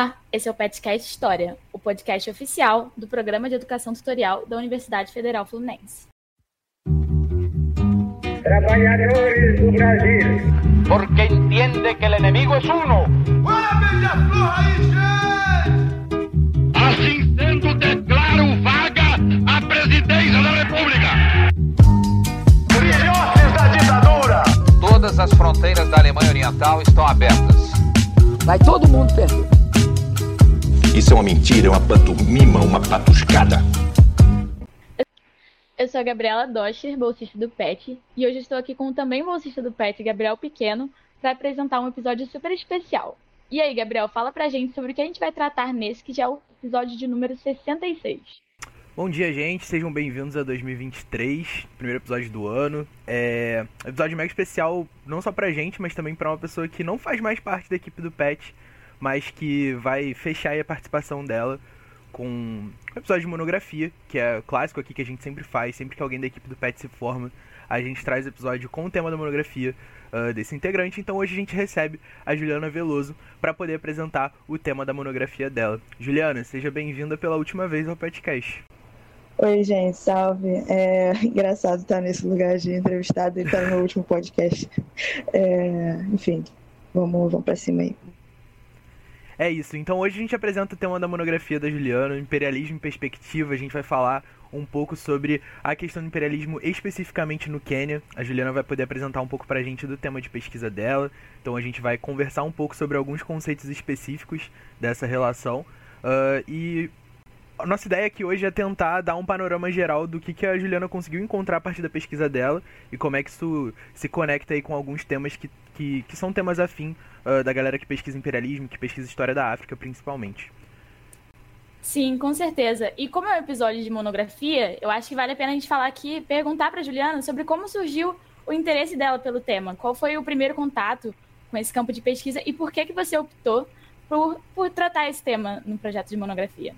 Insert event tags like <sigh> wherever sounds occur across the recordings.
Olá, esse é o Petcast História, o podcast oficial do Programa de Educação Tutorial da Universidade Federal Fluminense. Trabalhadores do Brasil. Porque entiende que o inimigo é uno. Assim sendo, declaro vaga a presidência da República. Filhotes da ditadura. Todas as fronteiras da Alemanha Oriental estão abertas. Vai todo mundo perder. Isso é uma mentira, é uma pantomima, uma patuscada. Eu sou a Gabriela Doscher, bolsista do PET, e hoje estou aqui com o também bolsista do PET, Gabriel Pequeno, para apresentar um episódio super especial. E aí, Gabriel, fala pra gente sobre o que a gente vai tratar nesse, que já é o episódio de número 66. Bom dia, gente. Sejam bem-vindos a 2023, primeiro episódio do ano. É um episódio mega especial não só pra gente, mas também pra uma pessoa que não faz mais parte da equipe do PET, mas que vai fechar a participação dela com um episódio de monografia, que é clássico aqui que a gente sempre faz, sempre que alguém da equipe do PET se forma, a gente traz episódio com o tema da monografia uh, desse integrante. Então hoje a gente recebe a Juliana Veloso para poder apresentar o tema da monografia dela. Juliana, seja bem-vinda pela última vez ao podcast. Oi, gente, salve. É <laughs> engraçado estar nesse lugar de entrevistado e estar no último podcast. É, enfim, vamos, vamos para cima aí. É isso. Então hoje a gente apresenta o tema da monografia da Juliana, Imperialismo em Perspectiva. A gente vai falar um pouco sobre a questão do imperialismo especificamente no Quênia. A Juliana vai poder apresentar um pouco pra gente do tema de pesquisa dela. Então a gente vai conversar um pouco sobre alguns conceitos específicos dessa relação. Uh, e a nossa ideia aqui hoje é tentar dar um panorama geral do que, que a Juliana conseguiu encontrar a partir da pesquisa dela e como é que isso se conecta aí com alguns temas que, que, que são temas afim uh, da galera que pesquisa imperialismo, que pesquisa história da África, principalmente. Sim, com certeza. E como é um episódio de monografia, eu acho que vale a pena a gente falar aqui, perguntar para Juliana sobre como surgiu o interesse dela pelo tema. Qual foi o primeiro contato com esse campo de pesquisa e por que, que você optou por, por tratar esse tema no projeto de monografia?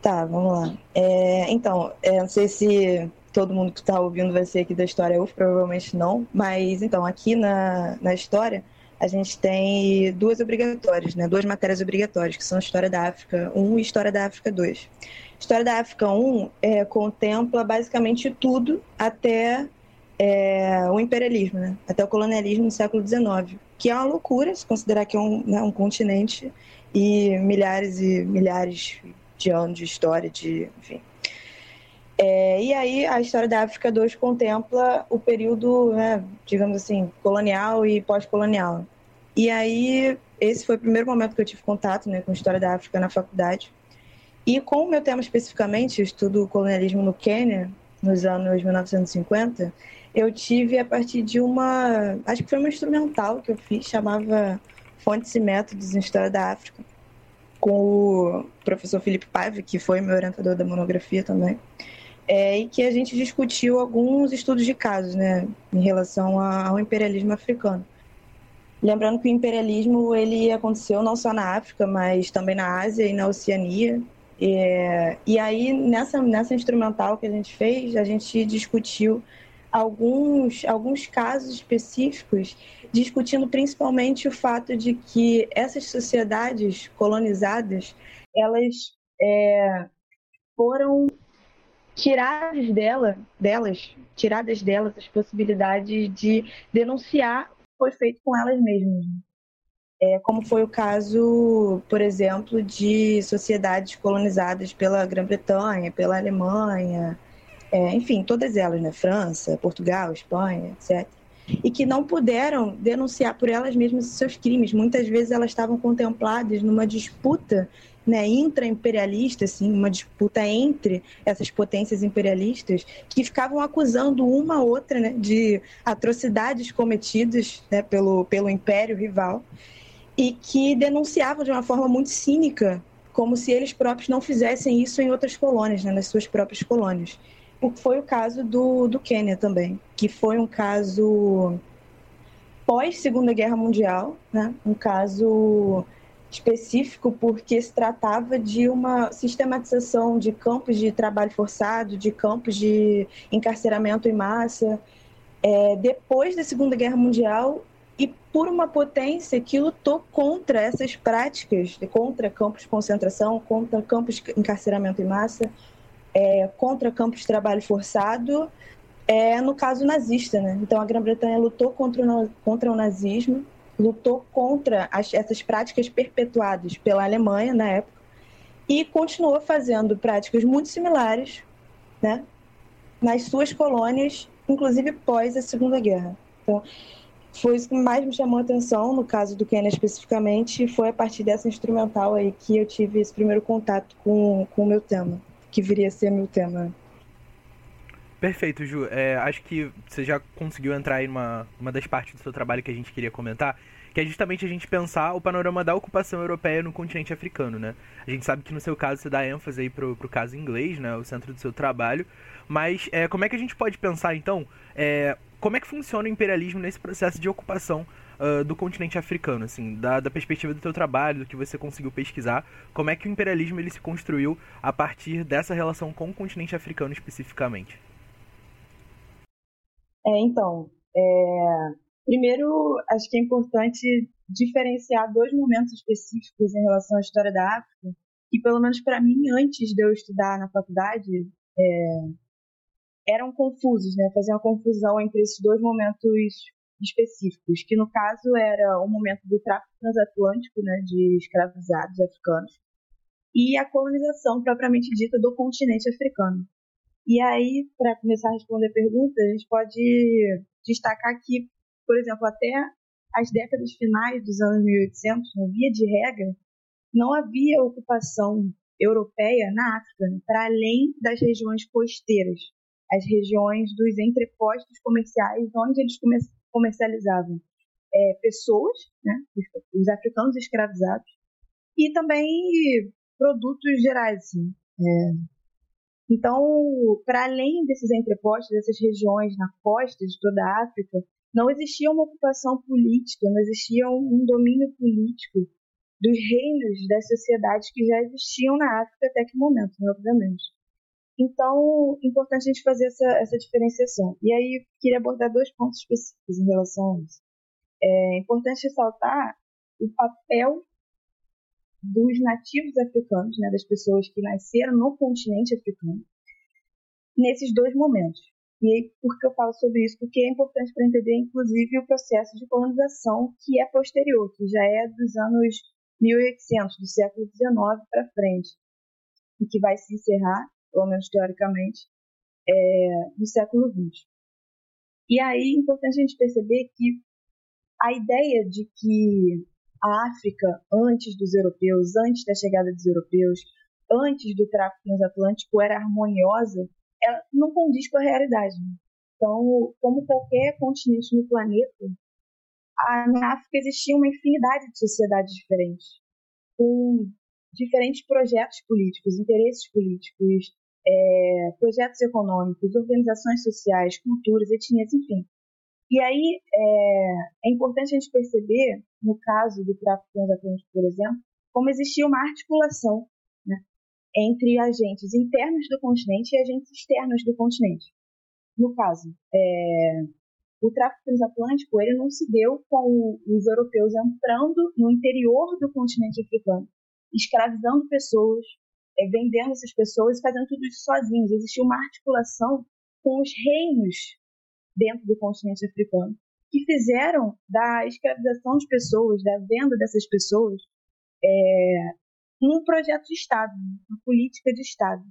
Tá, vamos lá. É, então, é, não sei se todo mundo que está ouvindo vai ser aqui da História UF, provavelmente não, mas então, aqui na, na História, a gente tem duas obrigatórias, né? Duas matérias obrigatórias, que são História da África 1 e História da África 2. História da África 1 é, contempla basicamente tudo até é, o imperialismo, né? até o colonialismo no século XIX, que é uma loucura se considerar que é um, né, um continente e milhares e milhares de anos de história, de, enfim. É, e aí a história da África 2 contempla o período, né, digamos assim, colonial e pós-colonial. E aí esse foi o primeiro momento que eu tive contato né, com a história da África na faculdade. E com o meu tema especificamente, eu estudo colonialismo no Quênia, nos anos 1950, eu tive a partir de uma, acho que foi uma instrumental que eu fiz, chamava Fontes e Métodos em História da África com o professor Felipe Paiva, que foi meu orientador da monografia também, é, e que a gente discutiu alguns estudos de casos né, em relação ao imperialismo africano. Lembrando que o imperialismo ele aconteceu não só na África, mas também na Ásia e na Oceania. E, e aí, nessa, nessa instrumental que a gente fez, a gente discutiu alguns, alguns casos específicos discutindo principalmente o fato de que essas sociedades colonizadas elas é, foram tiradas dela, delas, tiradas delas as possibilidades de denunciar o que foi feito com elas mesmas. É, como foi o caso, por exemplo, de sociedades colonizadas pela Grã-Bretanha, pela Alemanha, é, enfim, todas elas, né? França, Portugal, Espanha, etc e que não puderam denunciar por elas mesmas seus crimes. Muitas vezes elas estavam contempladas numa disputa né, intra-imperialista, assim, uma disputa entre essas potências imperialistas, que ficavam acusando uma outra né, de atrocidades cometidas né, pelo, pelo império rival e que denunciavam de uma forma muito cínica, como se eles próprios não fizessem isso em outras colônias, né, nas suas próprias colônias foi o caso do, do Quênia também, que foi um caso pós Segunda Guerra Mundial, né? um caso específico porque se tratava de uma sistematização de campos de trabalho forçado, de campos de encarceramento em massa. É, depois da Segunda Guerra Mundial, e por uma potência que lutou contra essas práticas, contra campos de concentração, contra campos de encarceramento em massa, é, contra campos de trabalho forçado, é, no caso nazista. Né? Então, a Grã-Bretanha lutou contra o, contra o nazismo, lutou contra as, essas práticas perpetuadas pela Alemanha na época e continuou fazendo práticas muito similares né, nas suas colônias, inclusive pós a Segunda Guerra. Então, foi isso que mais me chamou a atenção, no caso do Quênia especificamente, foi a partir dessa instrumental aí que eu tive esse primeiro contato com, com o meu tema, que viria a ser meu tema. Perfeito, Ju. É, acho que você já conseguiu entrar em uma, uma das partes do seu trabalho que a gente queria comentar, que é justamente a gente pensar o panorama da ocupação europeia no continente africano, né? A gente sabe que no seu caso você dá ênfase aí pro, pro caso inglês, né? O centro do seu trabalho. Mas é, como é que a gente pode pensar, então, é, como é que funciona o imperialismo nesse processo de ocupação uh, do continente africano, assim, da, da perspectiva do teu trabalho, do que você conseguiu pesquisar, como é que o imperialismo ele se construiu a partir dessa relação com o continente africano especificamente? É, então, é, Primeiro, acho que é importante diferenciar dois momentos específicos em relação à história da África, que pelo menos para mim, antes de eu estudar na faculdade, é, eram confusos, né? Faziam confusão entre esses dois momentos específicos, que no caso era o momento do tráfico transatlântico, né, de escravizados africanos, e a colonização propriamente dita do continente africano. E aí, para começar a responder a pergunta, a gente pode destacar que por exemplo, até as décadas finais dos anos 1800, na via de regra, não havia ocupação europeia na África, para além das regiões costeiras, as regiões dos entrepostos comerciais, onde eles comercializavam é, pessoas, né, os, os, africanos escravizados, e também produtos gerais. Assim, é. Então, para além desses entrepostos, dessas regiões na costa de toda a África, não existia uma ocupação política, não existia um domínio político dos reinos das sociedades que já existiam na África até que momento, né, obviamente. Então, é importante a gente fazer essa, essa diferenciação. E aí, queria abordar dois pontos específicos em relação a isso. É importante ressaltar o papel dos nativos africanos, né, das pessoas que nasceram no continente africano, nesses dois momentos. E por que eu falo sobre isso? Porque é importante para entender, inclusive, o processo de colonização que é posterior, que já é dos anos 1800, do século XIX para frente, e que vai se encerrar, pelo menos teoricamente, é, no século XX. E aí é importante a gente perceber que a ideia de que a África, antes dos europeus, antes da chegada dos europeus, antes do tráfico transatlântico, era harmoniosa, ela não condiz com a realidade. Então, como qualquer continente no planeta, na África existia uma infinidade de sociedades diferentes, com diferentes projetos políticos, interesses políticos, é, projetos econômicos, organizações sociais, culturas, etnias, enfim. E aí é, é, importante a gente perceber, no caso do tráfico transatlântico, por exemplo, como existia uma articulação entre agentes internos do continente e agentes externos do continente. No caso, é, o tráfico transatlântico ele não se deu com os europeus entrando no interior do continente africano, escravizando pessoas, é, vendendo essas pessoas e fazendo tudo isso sozinhos. Existia uma articulação com os reinos dentro do continente africano que fizeram da escravização de pessoas, da venda dessas pessoas, é, um projeto de Estado, uma política de Estado.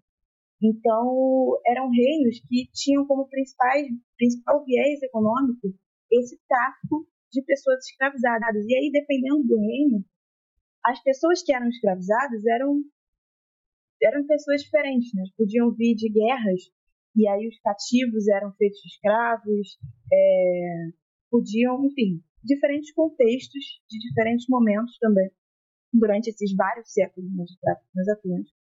Então, eram reinos que tinham como principais, principal viés econômico esse tráfico de pessoas escravizadas. E aí, dependendo do reino, as pessoas que eram escravizadas eram, eram pessoas diferentes, né? Podiam vir de guerras, e aí os cativos eram feitos escravos, é, podiam, enfim, diferentes contextos, de diferentes momentos também durante esses vários séculos de tráfico transatlântico.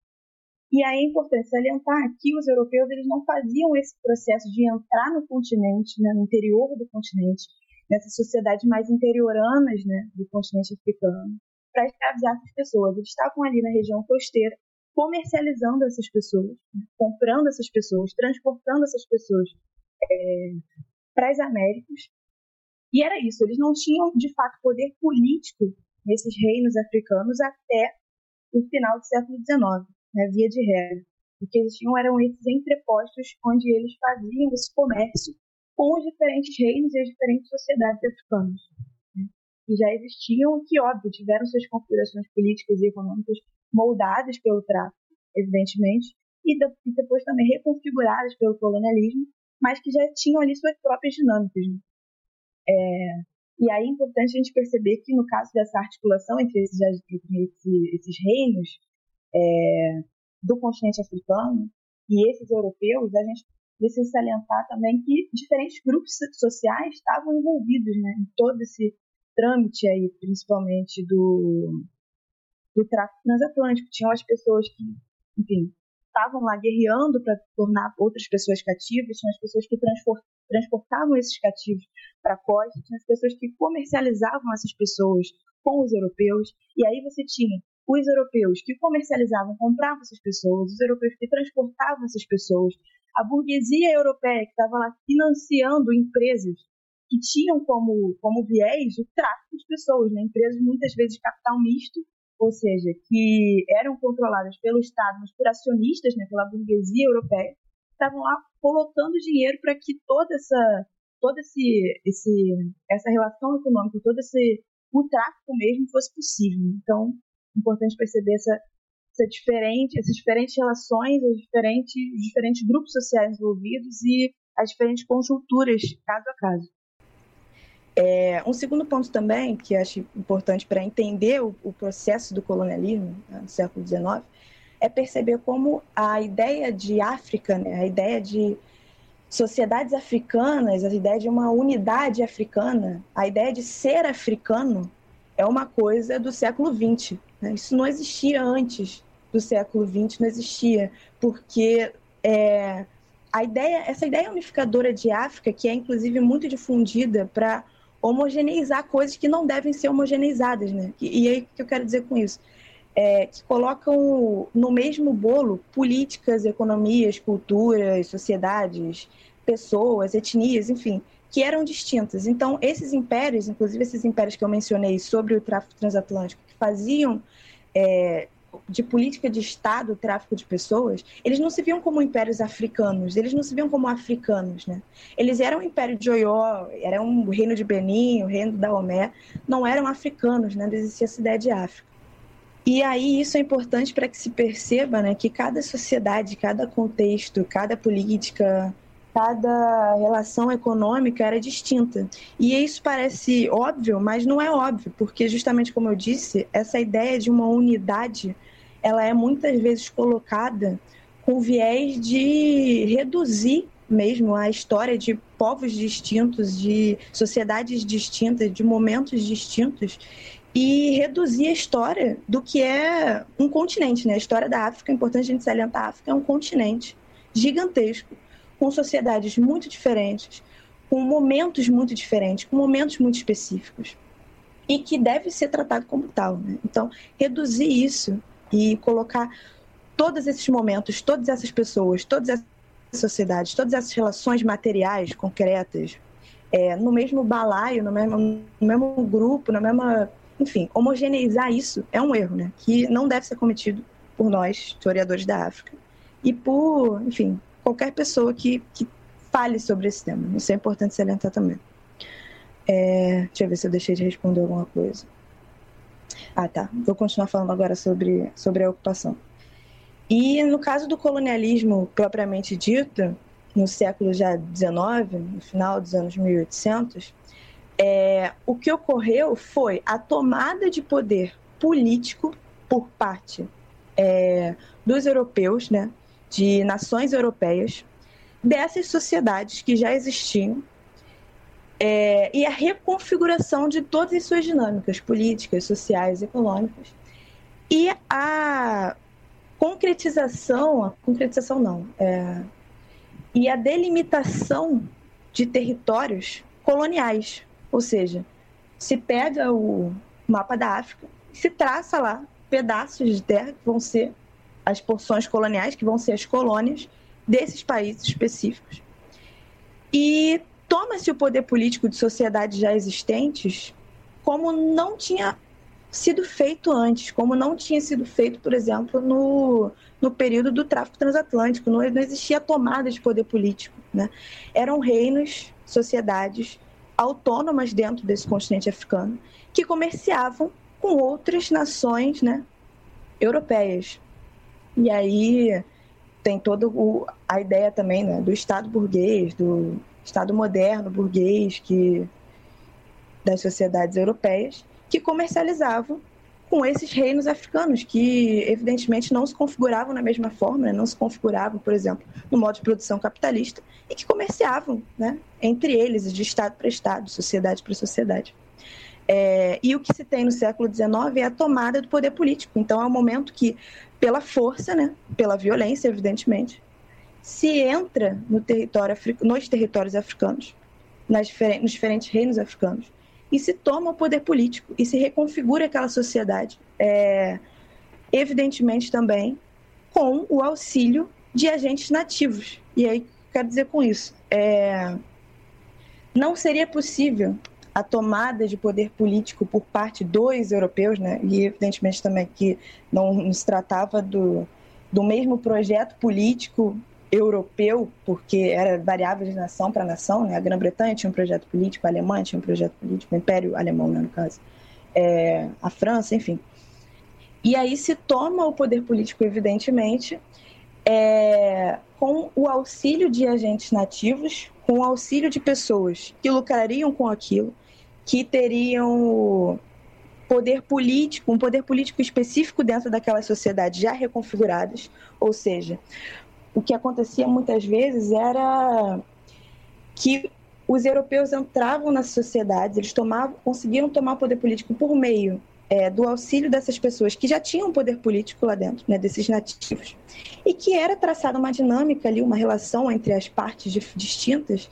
E aí é importante salientar que os europeus eles não faziam esse processo de entrar no continente, né, no interior do continente, nessas sociedades mais interioranas né, do continente africano, para escravizar essas pessoas. Eles estavam ali na região costeira, comercializando essas pessoas, comprando essas pessoas, transportando essas pessoas é, para as Américas E era isso, eles não tinham de fato poder político nesses reinos africanos até o final do século XIX, né, via de regra. O que eles tinham eram esses entrepostos onde eles faziam esse comércio com os diferentes reinos e as diferentes sociedades africanas. Né, que já existiam, que, óbvio, tiveram suas configurações políticas e econômicas moldadas pelo tráfico, evidentemente, e depois também reconfiguradas pelo colonialismo, mas que já tinham ali suas próprias dinâmicas. Né? É, e aí é importante a gente perceber que no caso dessa articulação entre esses, esses reinos é, do continente africano e esses europeus, a gente precisa salientar também que diferentes grupos sociais estavam envolvidos né, em todo esse trâmite aí, principalmente do, do tráfico transatlântico. Tinham as pessoas que, enfim, estavam lá guerreando para tornar outras pessoas cativas, tinham as pessoas que transportavam esses cativos para a costa, tinha as pessoas que comercializavam essas pessoas com os europeus, e aí você tinha os europeus que comercializavam, compravam essas pessoas, os europeus que transportavam essas pessoas, a burguesia europeia que estava lá financiando empresas que tinham como, como viés o tráfico de pessoas, né? empresas muitas vezes de capital misto, ou seja, que eram controladas pelo Estado, mas por acionistas, né, pela burguesia europeia, estavam lá colocando dinheiro para que toda essa toda esse, esse essa relação econômica, todo esse o tráfico mesmo fosse possível. Então, é importante perceber essa, essa diferente, essas diferentes relações, os diferentes, os diferentes grupos sociais envolvidos e as diferentes conjunturas, caso a caso. É, um segundo ponto também, que acho importante para entender o, o, processo do colonialismo né, no século XIX, é perceber como a ideia de África, né, a ideia de sociedades africanas, a ideia de uma unidade africana, a ideia de ser africano, é uma coisa do século XX. Né? Isso não existia antes do século XX, não existia, porque é, a ideia, essa ideia unificadora de África, que é inclusive muito difundida para homogeneizar coisas que não devem ser homogeneizadas, né? E, e aí o que eu quero dizer com isso? É, que colocam no mesmo bolo políticas, economias, culturas, sociedades, pessoas, etnias, enfim, que eram distintas. Então, esses impérios, inclusive esses impérios que eu mencionei sobre o tráfico transatlântico, que faziam é, de política de Estado, o tráfico de pessoas, eles não se viam como impérios africanos, eles não se viam como africanos, né? Eles eram o Império de Oió, era um reino de Benin, o reino da Omé, não eram africanos, né? Não existia essa ideia de África. E aí isso é importante para que se perceba, né, que cada sociedade, cada contexto, cada política, cada relação econômica era distinta. E isso parece óbvio, mas não é óbvio, porque justamente como eu disse, essa ideia de uma unidade ela é muitas vezes colocada com viés de reduzir mesmo a história de povos distintos, de sociedades distintas, de momentos distintos e reduzir a história do que é um continente, né? A história da África, é importante a gente salientar, a África é um continente gigantesco, com sociedades muito diferentes, com momentos muito diferentes, com momentos muito específicos e que deve ser tratado como tal. Né? Então, reduzir isso e colocar todos esses momentos, todas essas pessoas, todas essas sociedades, todas essas relações materiais concretas é, no mesmo balaio, no mesmo, no mesmo grupo, na mesma. Enfim, homogeneizar isso é um erro, né? Que não deve ser cometido por nós, historiadores da África, e por, enfim, qualquer pessoa que, que fale sobre esse tema. Isso é importante salientar também. É, deixa eu ver se eu deixei de responder alguma coisa. Ah, tá. Vou continuar falando agora sobre, sobre a ocupação. E no caso do colonialismo propriamente dito, no século já XIX, no final dos anos 1800, é, o que ocorreu foi a tomada de poder político por parte é, dos europeus, né, de nações europeias, dessas sociedades que já existiam é, e a reconfiguração de todas as suas dinâmicas políticas, sociais, econômicas e a concretização, a concretização não, é, e a delimitação de territórios coloniais, ou seja, se pega o mapa da África se traça lá pedaços de terra que vão ser as porções coloniais, que vão ser as colônias desses países específicos. E toma-se o poder político de sociedades já existentes como não tinha sido feito antes, como não tinha sido feito, por exemplo, no, no período do tráfico transatlântico. Não, não existia tomada de poder político. Né? Eram reinos, sociedades autônomas dentro desse continente africano que comerciavam com outras nações né, europeias. E aí tem toda a ideia também né, do Estado burguês, do Estado moderno burguês que das sociedades europeias que comercializavam com esses reinos africanos que evidentemente não se configuravam na mesma forma, né? não se configuravam, por exemplo, no modo de produção capitalista e que comerciavam, né, entre eles, de estado para estado, sociedade para sociedade. É, e o que se tem no século XIX é a tomada do poder político. Então é um momento que, pela força, né, pela violência, evidentemente, se entra no território, nos territórios africanos, nas, nos diferentes reinos africanos, e se toma o poder político e se reconfigura aquela sociedade. É, evidentemente também com o auxílio de agentes nativos. E aí, quero dizer com isso, é, não seria possível a tomada de poder político por parte dos europeus, né? e evidentemente também que não se tratava do, do mesmo projeto político europeu, porque era variável de nação para nação, né? A Grã-Bretanha tinha um projeto político, a Alemanha tinha um projeto político, o Império Alemão, né, no caso, é, a França, enfim. E aí se toma o poder político, evidentemente, é, com o auxílio de agentes nativos, com o auxílio de pessoas que lucrariam com aquilo, que teriam poder político, um poder político específico dentro daquelas sociedades já reconfiguradas, ou seja, o que acontecia muitas vezes era que os europeus entravam nas sociedades, eles tomavam, conseguiram tomar o poder político por meio é, do auxílio dessas pessoas que já tinham poder político lá dentro, né, desses nativos, e que era traçada uma dinâmica ali, uma relação entre as partes distintas,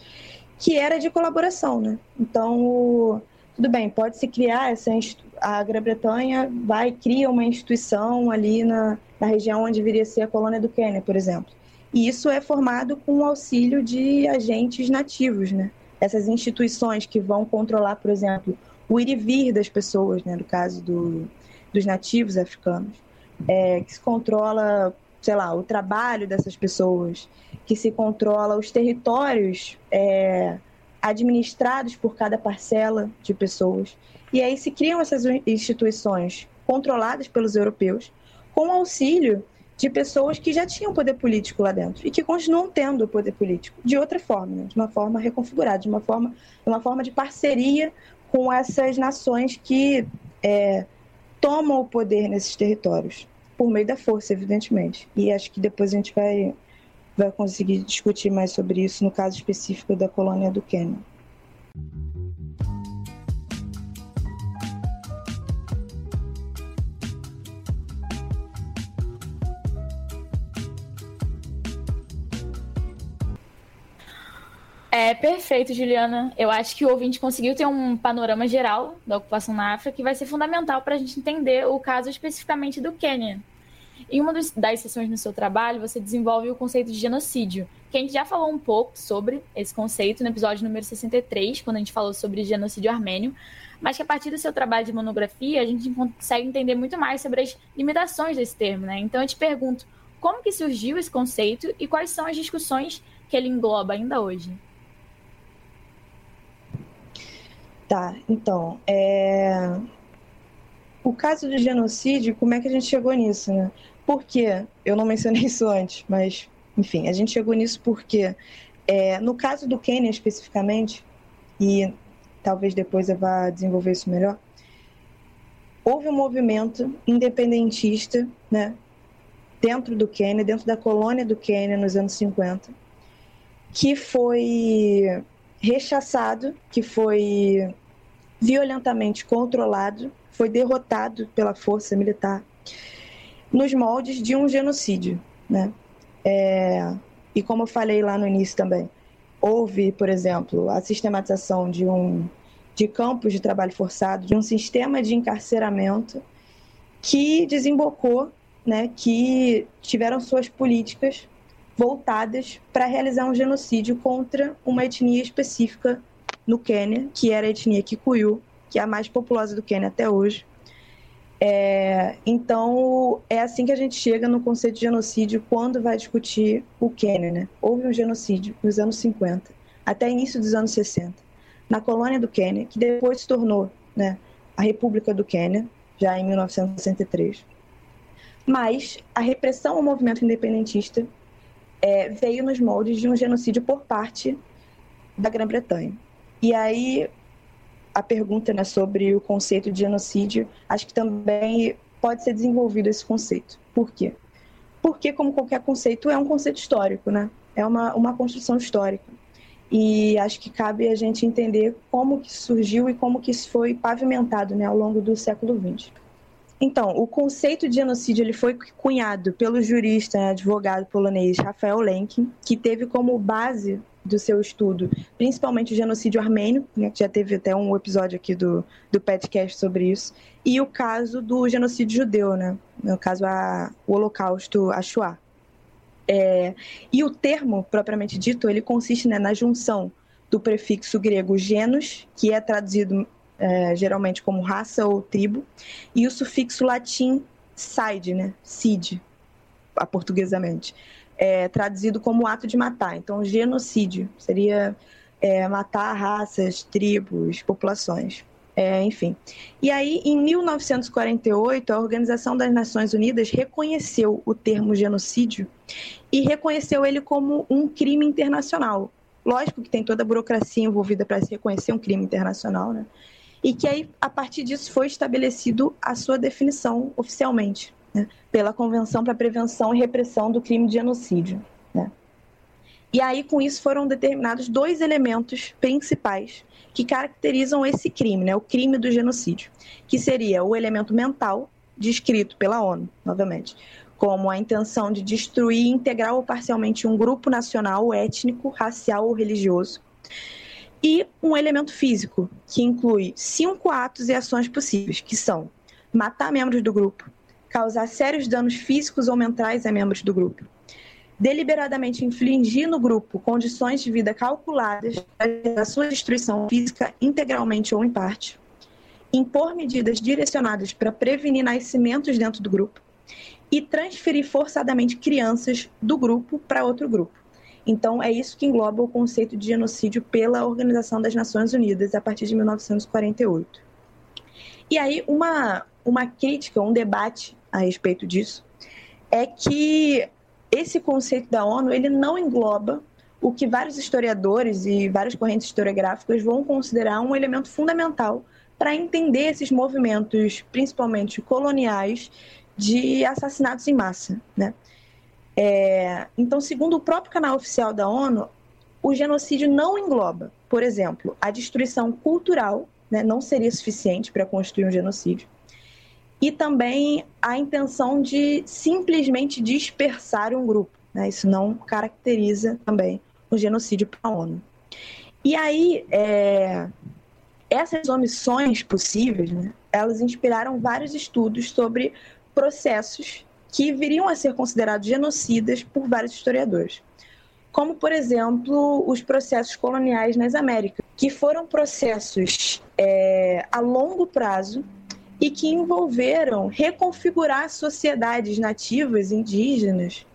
que era de colaboração, né? Então, tudo bem, pode se criar essa a Grã-Bretanha vai cria uma instituição ali na, na região onde viria a ser a colônia do Quênia, por exemplo. E isso é formado com o auxílio de agentes nativos, né? Essas instituições que vão controlar, por exemplo, o ir e vir das pessoas, né? No caso do, dos nativos africanos, é, que se controla, sei lá, o trabalho dessas pessoas, que se controla os territórios é, administrados por cada parcela de pessoas. E aí se criam essas instituições controladas pelos europeus, com auxílio de pessoas que já tinham poder político lá dentro e que continuam tendo poder político de outra forma, né? de uma forma reconfigurada, de uma forma, uma forma de parceria com essas nações que é, tomam o poder nesses territórios por meio da força, evidentemente. E acho que depois a gente vai vai conseguir discutir mais sobre isso no caso específico da colônia do Quênia. É perfeito, Juliana. Eu acho que o ouvinte conseguiu ter um panorama geral da ocupação na África que vai ser fundamental para a gente entender o caso especificamente do Quênia. Em uma das sessões no seu trabalho, você desenvolve o conceito de genocídio, que a gente já falou um pouco sobre esse conceito no episódio número 63, quando a gente falou sobre genocídio armênio, mas que a partir do seu trabalho de monografia, a gente consegue entender muito mais sobre as limitações desse termo, né? Então eu te pergunto, como que surgiu esse conceito e quais são as discussões que ele engloba ainda hoje? Tá, então, é... o caso do genocídio, como é que a gente chegou nisso, né? Por quê? Eu não mencionei <laughs> isso antes, mas, enfim, a gente chegou nisso porque, é, no caso do Quênia especificamente, e talvez depois eu vá desenvolver isso melhor, houve um movimento independentista, né, dentro do Quênia, dentro da colônia do Quênia nos anos 50, que foi rechaçado, que foi violentamente controlado, foi derrotado pela força militar nos moldes de um genocídio, né? É, e como eu falei lá no início também, houve, por exemplo, a sistematização de um de campos de trabalho forçado, de um sistema de encarceramento que desembocou, né, que tiveram suas políticas voltadas para realizar um genocídio contra uma etnia específica no Quênia, que era a etnia Kikuyu, que é a mais populosa do Quênia até hoje. É, então, é assim que a gente chega no conceito de genocídio quando vai discutir o Quênia. Né? Houve um genocídio nos anos 50, até início dos anos 60, na colônia do Quênia, que depois se tornou né, a República do Quênia, já em 1963. Mas a repressão ao movimento independentista é, veio nos moldes de um genocídio por parte da Grã-Bretanha. E aí a pergunta né, sobre o conceito de genocídio, acho que também pode ser desenvolvido esse conceito. Por quê? Porque, como qualquer conceito, é um conceito histórico, né? É uma, uma construção histórica. E acho que cabe a gente entender como que surgiu e como que isso foi pavimentado né, ao longo do século XX. Então, o conceito de genocídio ele foi cunhado pelo jurista, né, advogado polonês Rafael Lenkin, que teve como base do seu estudo, principalmente o genocídio armênio, né, que já teve até um episódio aqui do, do podcast sobre isso, e o caso do genocídio judeu, né, no caso a, o holocausto, a Shoah. É, e o termo, propriamente dito, ele consiste né, na junção do prefixo grego genos, que é traduzido é, geralmente como raça ou tribo, e o sufixo latim side, né, cid, aportuguesamente, é, traduzido como ato de matar. Então, genocídio seria é, matar raças, tribos, populações. É, enfim. E aí, em 1948, a Organização das Nações Unidas reconheceu o termo genocídio e reconheceu ele como um crime internacional. Lógico que tem toda a burocracia envolvida para se reconhecer um crime internacional, né? E que aí, a partir disso, foi estabelecido a sua definição oficialmente né, pela Convenção para a Prevenção e Repressão do Crime de Genocídio. Né. E aí, com isso, foram determinados dois elementos principais que caracterizam esse crime, né, o crime do genocídio, que seria o elemento mental, descrito pela ONU, novamente, como a intenção de destruir integral ou parcialmente um grupo nacional, étnico, racial ou religioso, e um elemento físico, que inclui cinco atos e ações possíveis, que são matar membros do grupo, causar sérios danos físicos ou mentais a membros do grupo. Deliberadamente infligir no grupo condições de vida calculadas para a sua destruição física integralmente ou em parte. Impor medidas direcionadas para prevenir nascimentos dentro do grupo. E transferir forçadamente crianças do grupo para outro grupo. Então, é isso que engloba o conceito de genocídio pela Organização das Nações Unidas a partir de 1948. E aí, uma, uma crítica, um debate a respeito disso, é que esse conceito da ONU ele não engloba o que vários historiadores e várias correntes historiográficas vão considerar um elemento fundamental para entender esses movimentos, principalmente coloniais, de assassinatos em massa. Né? É, então, segundo o próprio canal oficial da ONU, o genocídio não engloba, por exemplo, a destruição cultural, né, não seria suficiente para constituir um genocídio e também a intenção de simplesmente dispersar um grupo. Né? Isso não caracteriza também o genocídio para a ONU. E aí, é, essas omissões possíveis, né, elas inspiraram vários estudos sobre processos que viriam a ser considerados genocidas por vários historiadores. Como, por exemplo, os processos coloniais nas Américas, que foram processos é, a longo prazo e que envolveram reconfigurar sociedades nativas indígenas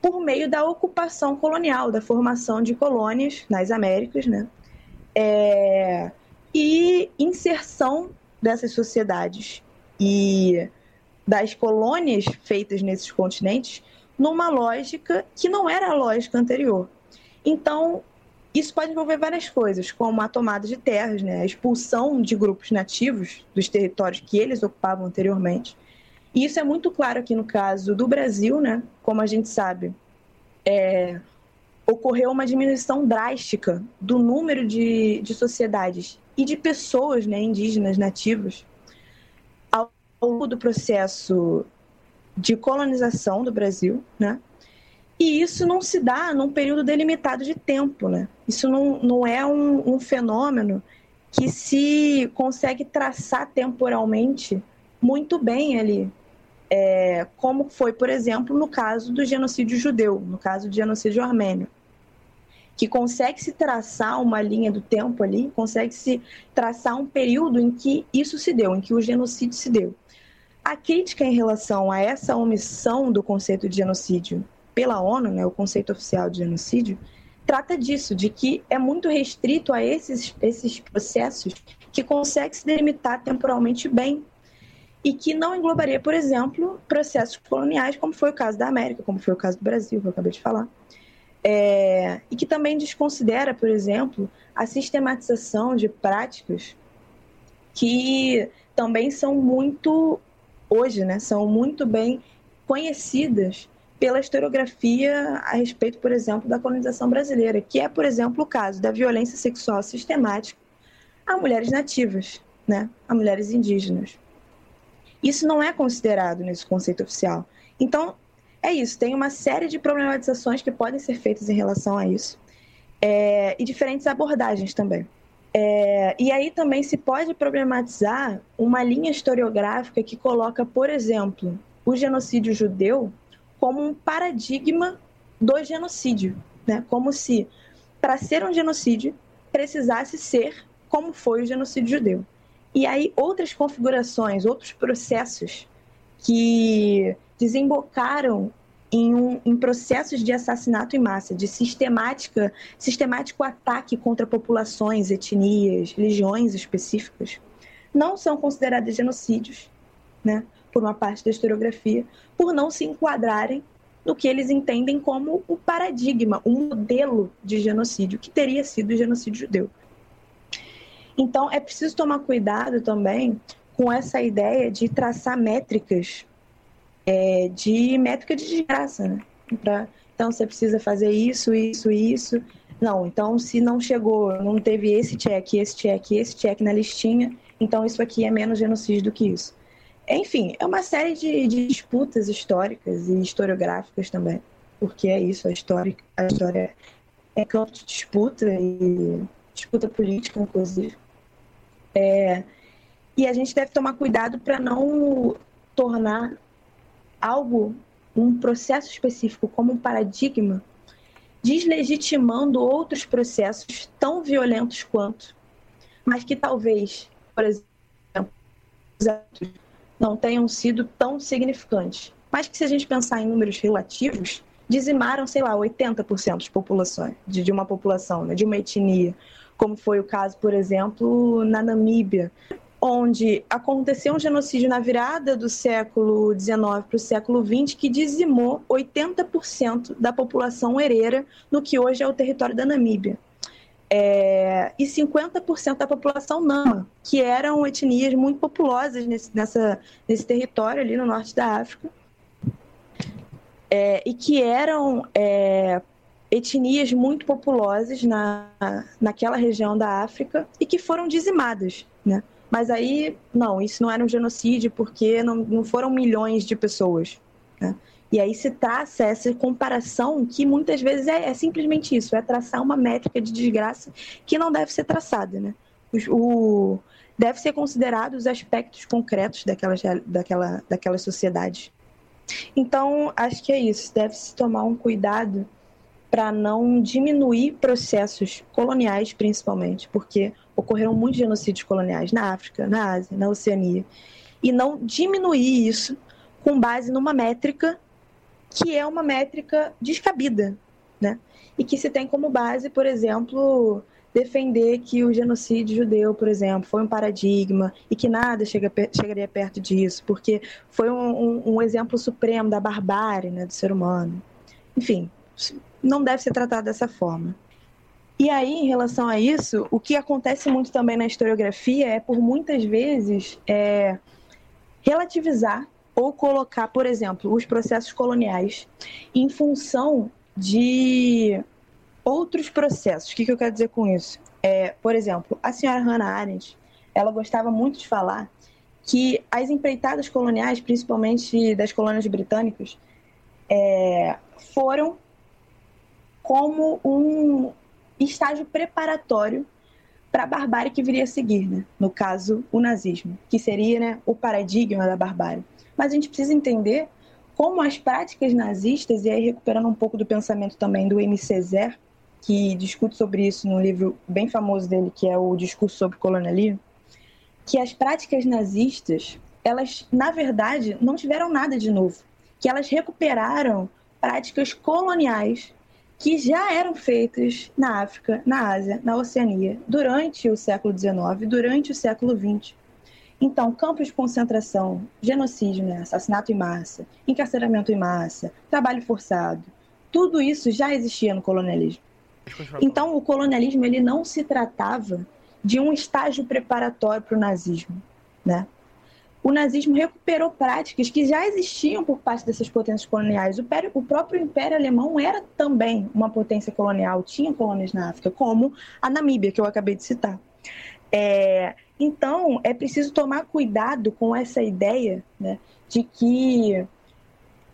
por meio da ocupação colonial, da formação de colônias nas Américas, né? É, e inserção dessas sociedades e das colônias feitas nesses continentes numa lógica que não era a lógica anterior. Então, isso pode envolver várias coisas, como a tomada de terras, né? a expulsão de grupos nativos dos territórios que eles ocupavam anteriormente. E isso é muito claro aqui no caso do Brasil, né? como a gente sabe. É, ocorreu uma diminuição drástica do número de, de sociedades e de pessoas né, indígenas nativas ao longo do processo de colonização do Brasil, né? E isso não se dá num período delimitado de tempo, né? Isso não, não é um, um fenômeno que se consegue traçar temporalmente muito bem ali é, como foi, por exemplo, no caso do genocídio judeu, no caso do genocídio armênio, que consegue se traçar uma linha do tempo ali, consegue se traçar um período em que isso se deu, em que o genocídio se deu. A crítica em relação a essa omissão do conceito de genocídio pela ONU, né, o conceito oficial de genocídio, trata disso, de que é muito restrito a esses, esses processos que consegue se delimitar temporalmente bem e que não englobaria, por exemplo, processos coloniais, como foi o caso da América, como foi o caso do Brasil, que eu acabei de falar. É, e que também desconsidera, por exemplo, a sistematização de práticas que também são muito, hoje, né, são muito bem conhecidas pela historiografia a respeito, por exemplo, da colonização brasileira, que é, por exemplo, o caso da violência sexual sistemática a mulheres nativas, né, a mulheres indígenas. Isso não é considerado nesse conceito oficial. Então, é isso, tem uma série de problematizações que podem ser feitas em relação a isso. É, e diferentes abordagens também. É, e aí também se pode problematizar uma linha historiográfica que coloca, por exemplo, o genocídio judeu como um paradigma do genocídio, né? como se, para ser um genocídio, precisasse ser como foi o genocídio judeu. E aí outras configurações, outros processos que desembocaram em, um, em, processos de assassinato em massa, de sistemática, sistemático ataque contra populações, etnias, religiões específicas, não são considerados genocídios, né, por uma parte da historiografia, por não se enquadrarem no que eles entendem como o paradigma, o modelo de genocídio que teria sido o genocídio judeu. Então, é preciso tomar cuidado também com essa ideia de traçar métricas, é, de métrica de desgraça, né? Pra, então, você precisa fazer isso, isso, isso. Não, então, se não chegou, não teve esse check, esse check, esse check na listinha, então isso aqui é menos genocídio do que isso. Enfim, é uma série de, de disputas históricas e historiográficas também, porque é isso, a história, a história é campo de disputa e disputa política, inclusive. É, e a gente deve tomar cuidado para não tornar algo, um processo específico, como um paradigma, deslegitimando outros processos tão violentos quanto, mas que talvez, por exemplo, não tenham sido tão significantes. Mas que, se a gente pensar em números relativos, dizimaram, sei lá, 80% de populações, de, uma população, né, de uma etnia como foi o caso, por exemplo, na Namíbia, onde aconteceu um genocídio na virada do século XIX para o século XX que dizimou 80% da população hereira no que hoje é o território da Namíbia. É, e 50% da população nama, que eram etnias muito populosas nesse, nessa, nesse território ali no norte da África, é, e que eram é, etnias muito populosas na, naquela região da África e que foram dizimadas, né? Mas aí, não, isso não era um genocídio porque não, não foram milhões de pessoas, né? E aí se traça essa comparação que muitas vezes é, é, simplesmente isso, é traçar uma métrica de desgraça que não deve ser traçada, né? O, deve ser considerado os aspectos concretos daquela, daquela, daquela sociedade. Então, acho que é isso, deve-se tomar um cuidado para não diminuir processos coloniais, principalmente, porque ocorreram muitos genocídios coloniais na África, na Ásia, na Oceania, e não diminuir isso com base numa métrica que é uma métrica descabida, né? E que se tem como base, por exemplo, defender que o genocídio judeu, por exemplo, foi um paradigma e que nada chega, chegaria perto disso, porque foi um, um, um exemplo supremo da barbárie né, do ser humano. Enfim, não deve ser tratado dessa forma. E aí, em relação a isso, o que acontece muito também na historiografia é, por muitas vezes, é, relativizar ou colocar, por exemplo, os processos coloniais em função de outros processos. O que, que eu quero dizer com isso? É, por exemplo, a senhora Hannah Arendt, ela gostava muito de falar que as empreitadas coloniais, principalmente das colônias britânicas, é, foram como um estágio preparatório para a barbárie que viria a seguir, né? no caso, o nazismo, que seria né, o paradigma da barbárie. Mas a gente precisa entender como as práticas nazistas, e aí recuperando um pouco do pensamento também do M. Césaire, que discute sobre isso num livro bem famoso dele, que é o Discurso sobre Colonialismo, que as práticas nazistas, elas, na verdade, não tiveram nada de novo, que elas recuperaram práticas coloniais que já eram feitas na África, na Ásia, na Oceania, durante o século XIX, durante o século XX. Então, campos de concentração, genocídio, né? assassinato em massa, encarceramento em massa, trabalho forçado, tudo isso já existia no colonialismo. Então, o colonialismo ele não se tratava de um estágio preparatório para o nazismo, né? o nazismo recuperou práticas que já existiam por parte dessas potências coloniais. O, o, próprio Império Alemão era também uma potência colonial, tinha colônias na África, como a Namíbia, que eu acabei de citar. É, então, é preciso tomar cuidado com essa ideia né, de que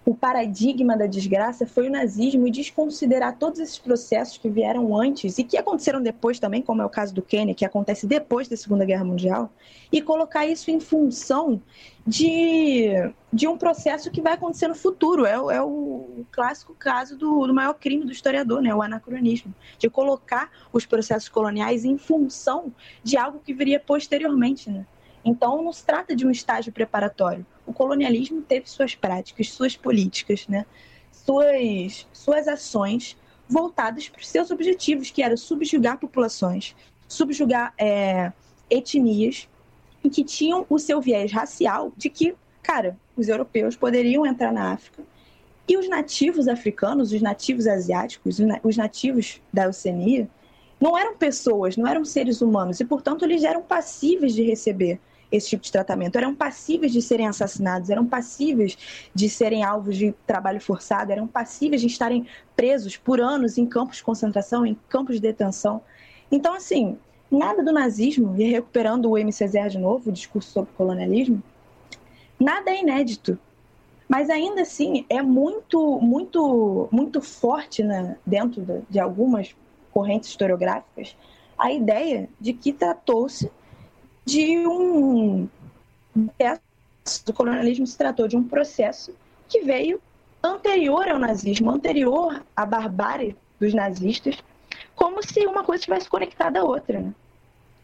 o paradigma da desgraça foi o nazismo e desconsiderar todos esses processos que vieram antes e que aconteceram depois também, como é o caso do Quênia, que acontece depois da Segunda Guerra Mundial, e colocar isso em função de, de um processo que vai acontecer no futuro. É, é o clássico caso do, do maior crime do historiador, né? o anacronismo, de colocar os processos coloniais em função de algo que viria posteriormente. Né? Então, não se trata de um estágio preparatório. O colonialismo teve suas práticas, suas políticas, né? suas, suas ações voltadas para os seus objetivos, que era subjugar populações, subjugar é, etnias, que tinham o seu viés racial de que, cara, os europeus poderiam entrar na África e os nativos africanos, os nativos asiáticos, os nativos da Oceania, não eram pessoas, não eram seres humanos, e, portanto, eles eram passíveis de receber esse tipo de tratamento. Eram passíveis de serem assassinados, eram passíveis de serem alvos de trabalho forçado, eram passíveis de estarem presos por anos em campos de concentração, em campos de detenção. Então, assim, nada do nazismo, e recuperando o MCZR de novo, o discurso sobre colonialismo, nada é inédito. Mas ainda assim é muito, muito, muito forte né, dentro de algumas correntes historiográficas a ideia de que tratou-se de um do colonialismo se tratou de um processo que veio anterior ao nazismo, anterior à barbárie dos nazistas, como se uma coisa estivesse conectada à outra. Né?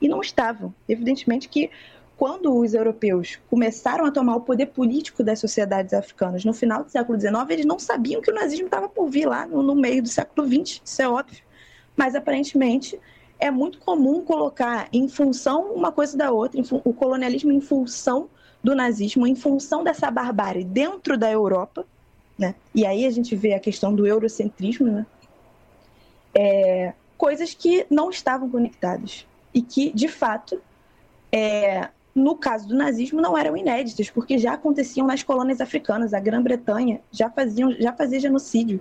E não estavam. Evidentemente que quando os europeus começaram a tomar o poder político das sociedades africanas no final do século XIX, eles não sabiam que o nazismo estava por vir lá no, no meio do século XX, isso é óbvio. Mas aparentemente é muito comum colocar em função uma coisa da outra, o colonialismo em função do nazismo, em função dessa barbárie dentro da Europa, né? E aí a gente vê a questão do eurocentrismo, né? É, coisas que não estavam conectadas e que, de fato, é, no caso do nazismo, não eram inéditas, porque já aconteciam nas colônias africanas. A Grã-Bretanha já, já fazia genocídio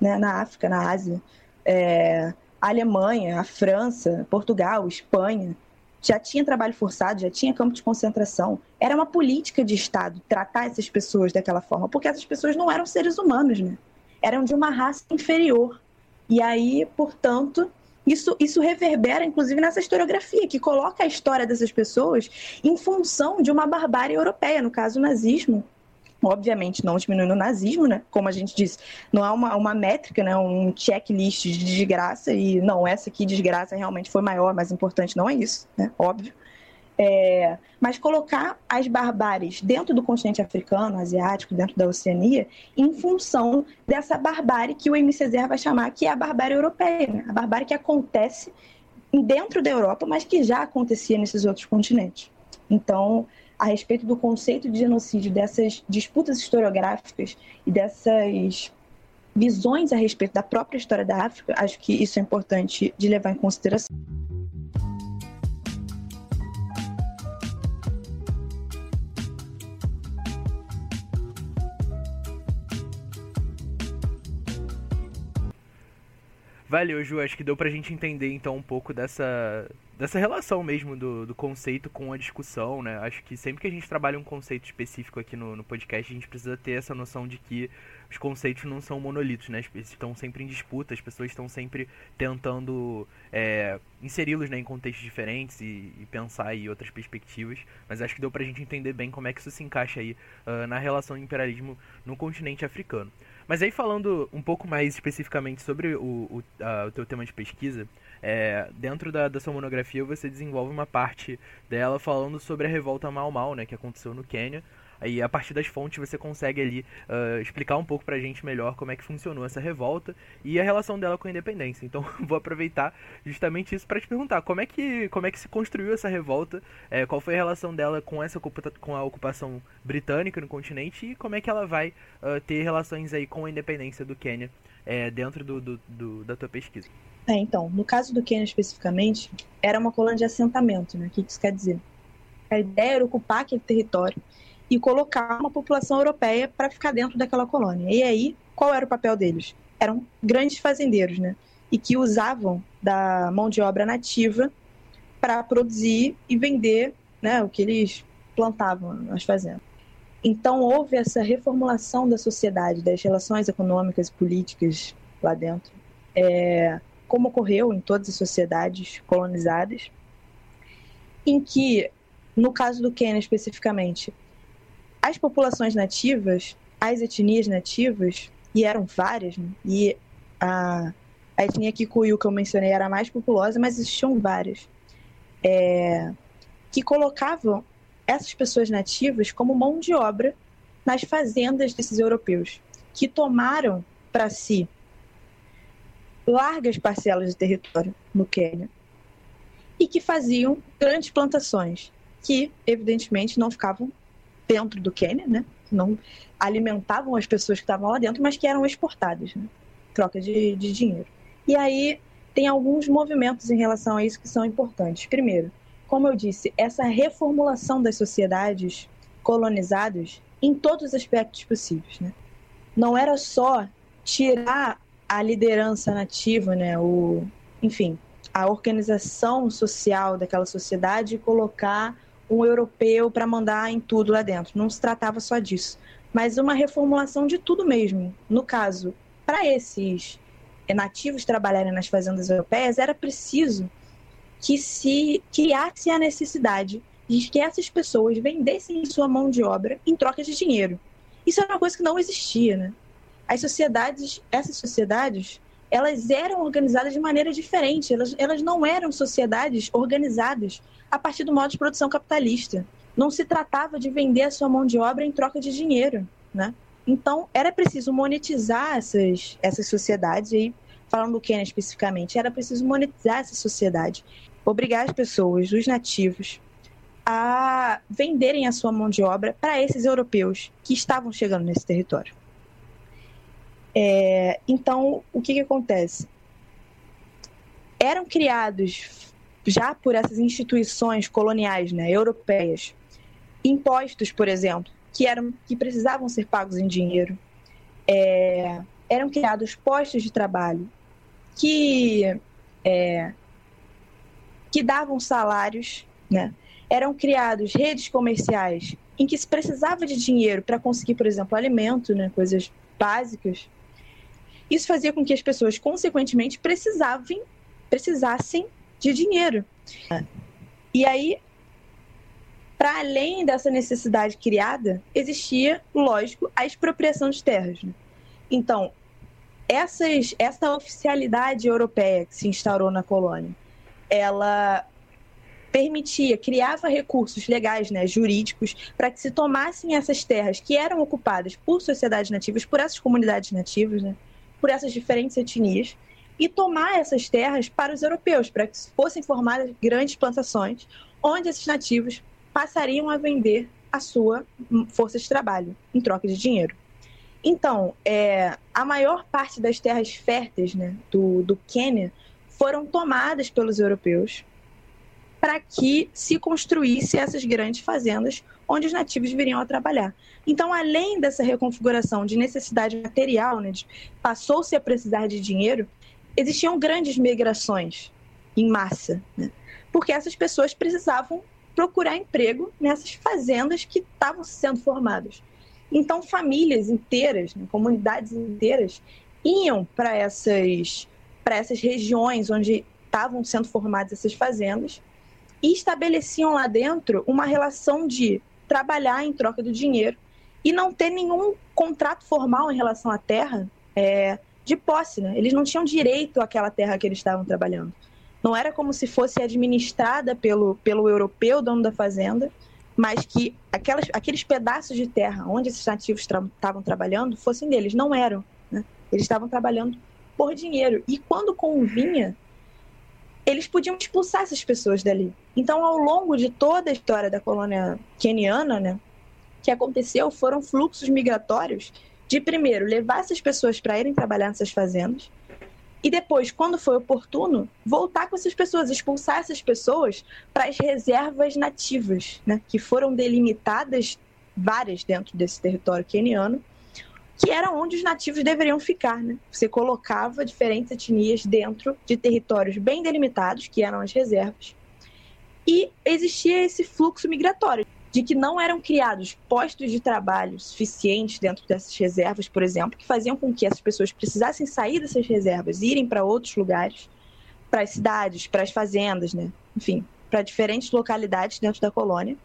né, na África, na Ásia. É, a Alemanha, a França, Portugal, Espanha, já tinha trabalho forçado, já tinha campo de concentração. Era uma política de Estado tratar essas pessoas daquela forma, porque essas pessoas não eram seres humanos, né? Eram de uma raça inferior. E aí, portanto, isso, isso reverbera, inclusive, nessa historiografia, que coloca a história dessas pessoas em função de uma barbárie europeia, no caso, o nazismo, obviamente não diminuindo o nazismo, né? Como a gente disse, não é uma, uma métrica, né? Um checklist de desgraça e não, essa aqui desgraça realmente foi maior, mais importante não é isso, né? Óbvio. É, mas colocar as barbáries dentro do continente africano, asiático, dentro da Oceania, em função dessa barbárie que o MCZ vai chamar que é a barbárie europeia, né? a barbárie que acontece dentro da Europa, mas que já acontecia nesses outros continentes. Então, a respeito do conceito de genocídio, dessas disputas historiográficas e dessas visões a respeito da própria história da África, acho que isso é importante de levar em consideração. Valeu, Ju. Acho que deu pra gente entender então um pouco dessa dessa relação mesmo do, do conceito com a discussão, né? Acho que sempre que a gente trabalha um conceito específico aqui no, no podcast, a gente precisa ter essa noção de que os conceitos não são monolitos, né? Eles estão sempre em disputa, as pessoas estão sempre tentando é, inseri-los né, em contextos diferentes e, e, pensar aí outras perspectivas. Mas acho que deu pra gente entender bem como é que isso se encaixa aí uh, na relação do imperialismo no continente africano. Mas aí falando um pouco mais especificamente sobre o, o, uh, o teu tema de pesquisa, é, dentro da, da sua monografia você desenvolve uma parte dela falando sobre a revolta Mau Mau, né, que aconteceu no Quênia. Aí a partir das fontes você consegue ali uh, explicar um pouco pra gente melhor como é que funcionou essa revolta e a relação dela com a independência. Então <laughs> vou aproveitar justamente isso para te perguntar como é que como é que se construiu essa revolta, é, qual foi a relação dela com essa com a ocupação britânica no continente e como é que ela vai uh, ter relações aí com a independência do Quênia é, dentro do, do, do, da tua pesquisa. É, então, no caso do Quênia especificamente, era uma colônia de assentamento, né? O que isso quer dizer? A ideia era ocupar aquele território e colocar uma população europeia para ficar dentro daquela colônia. E aí, qual era o papel deles? Eram grandes fazendeiros, né? E que usavam da mão de obra nativa para produzir e vender né, o que eles plantavam nas fazendas. Então, houve essa reformulação da sociedade, das relações econômicas e políticas lá dentro. É, como ocorreu em todas as sociedades colonizadas, em que, no caso do Quênia especificamente, as populações nativas, as etnias nativas, e eram várias, né? e a, a etnia Kikuyu que eu mencionei era a mais populosa, mas existiam várias, é, que colocavam essas pessoas nativas como mão de obra nas fazendas desses europeus, que tomaram para si largas parcelas de território no Quênia e que faziam grandes plantações, que evidentemente não ficavam dentro do Quênia, né? não alimentavam as pessoas que estavam lá dentro, mas que eram exportadas, né? troca de, de dinheiro. E aí tem alguns movimentos em relação a isso que são importantes. Primeiro, como eu disse, essa reformulação das sociedades colonizadas em todos os aspectos possíveis. Né? Não era só tirar a liderança nativa, né, o, enfim, a organização social daquela sociedade e colocar um europeu para mandar em tudo lá dentro. Não se tratava só disso, mas uma reformulação de tudo mesmo. No caso, para esses nativos trabalharem nas fazendas europeias, era preciso que se criasse a necessidade de que essas pessoas vendessem sua mão de obra em troca de dinheiro. Isso era uma coisa que não existia, né? as sociedades, essas sociedades, elas eram organizadas de maneira diferente. Elas, elas não eram sociedades organizadas a partir do modo de produção capitalista. Não se tratava de vender a sua mão de obra em troca de dinheiro, né? Então, era preciso monetizar essas, essas sociedades, e falando do Quênia especificamente, era preciso monetizar essa sociedade, obrigar as pessoas, os nativos, a venderem a sua mão de obra para esses europeus que estavam chegando nesse território. É, então, o que, que acontece? Eram criados já por essas instituições coloniais, né, europeias, impostos, por exemplo, que eram que precisavam ser pagos em dinheiro. É, eram criados postos de trabalho que é, que davam salários, né? Eram criados redes comerciais em que se precisava de dinheiro para conseguir, por exemplo, alimento, né, coisas básicas. Isso fazia com que as pessoas, consequentemente, precisavam, precisassem de dinheiro. E aí, para além dessa necessidade criada, existia, lógico, a expropriação de terras. Né? Então, essas, essa oficialidade europeia que se instaurou na colônia, ela permitia, criava recursos legais, né, jurídicos, para que se tomassem essas terras que eram ocupadas por sociedades nativas, por essas comunidades nativas, né, por essas diferentes etnias e tomar essas terras para os europeus, para que fossem formadas grandes plantações, onde esses nativos passariam a vender a sua força de trabalho em troca de dinheiro. Então, é, a maior parte das terras férteis né, do, do Quênia foram tomadas pelos europeus para que se construísse essas grandes fazendas onde os nativos viriam a trabalhar. Então, além dessa reconfiguração de necessidade material, né, passou-se a precisar de dinheiro, existiam grandes migrações em massa, né, porque essas pessoas precisavam procurar emprego nessas fazendas que estavam sendo formadas. Então, famílias inteiras, né, comunidades inteiras, iam para essas, essas regiões onde estavam sendo formadas essas fazendas e estabeleciam lá dentro uma relação de trabalhar em troca do dinheiro e não ter nenhum contrato formal em relação à terra é, de posse. Né? Eles não tinham direito àquela terra que eles estavam trabalhando. Não era como se fosse administrada pelo, pelo europeu, dono da fazenda, mas que aquelas, aqueles pedaços de terra onde esses nativos estavam tra trabalhando fossem deles. Não eram. Né? Eles estavam trabalhando por dinheiro. E quando convinha, eles podiam expulsar essas pessoas dali. Então, ao longo de toda a história da colônia keniana, né, que aconteceu foram fluxos migratórios de, primeiro, levar essas pessoas para irem trabalhar nessas fazendas, e depois, quando foi oportuno, voltar com essas pessoas, expulsar essas pessoas para as reservas nativas, né, que foram delimitadas várias dentro desse território queniano, que era onde os nativos deveriam ficar. Né? Você colocava diferentes etnias dentro de territórios bem delimitados, que eram as reservas, e existia esse fluxo migratório de que não eram criados postos de trabalho suficientes dentro dessas reservas, por exemplo, que faziam com que essas pessoas precisassem sair dessas reservas irem para outros lugares, para as cidades, para as fazendas, né? enfim, para diferentes localidades dentro da colônia,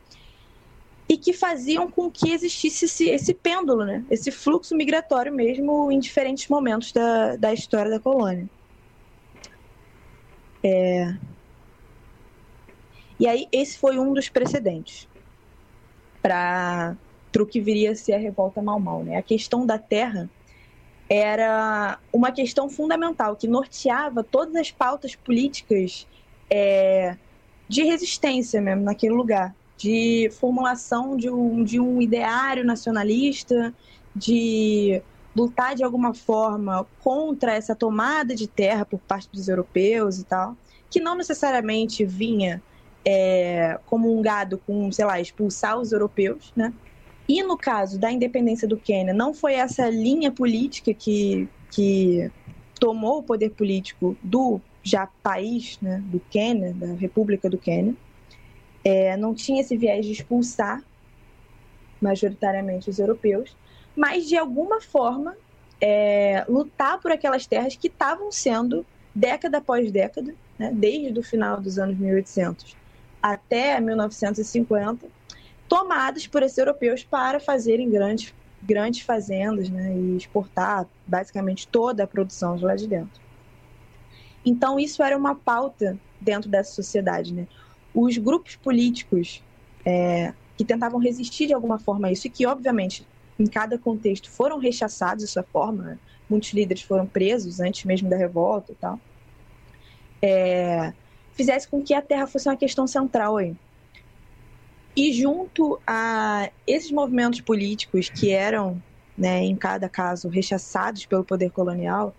e que faziam com que existisse esse, esse pêndulo, né? esse fluxo migratório mesmo em diferentes momentos da, da história da colônia. É... E aí, esse foi um dos precedentes para o que viria a ser a revolta Mal-Mal. Né? A questão da terra era uma questão fundamental que norteava todas as pautas políticas é, de resistência mesmo naquele lugar, de formulação de um, de um ideário nacionalista, de lutar de alguma forma contra essa tomada de terra por parte dos europeus e tal, que não necessariamente vinha é, comungado com, sei lá, expulsar os europeus, né? E no caso da independência do Quênia, não foi essa linha política que, que tomou o poder político do já país, né, do Quênia, da República do Quênia. É, não tinha esse viés de expulsar majoritariamente os europeus, mas de alguma forma é, lutar por aquelas terras que estavam sendo, década após década, né, desde o final dos anos 1800, até 1950, tomadas por esses europeus para fazerem grandes, grandes fazendas né, e exportar basicamente toda a produção de lá de dentro. Então, isso era uma pauta dentro dessa sociedade. Né? Os grupos políticos é, que tentavam resistir de alguma forma a isso, e que, obviamente, em cada contexto foram rechaçados dessa forma, né? muitos líderes foram presos antes mesmo da revolta e tal. É, fizesse com que a terra fosse uma questão central aí. E junto a esses movimentos políticos que eram, né, em cada caso, rechaçados pelo poder colonial,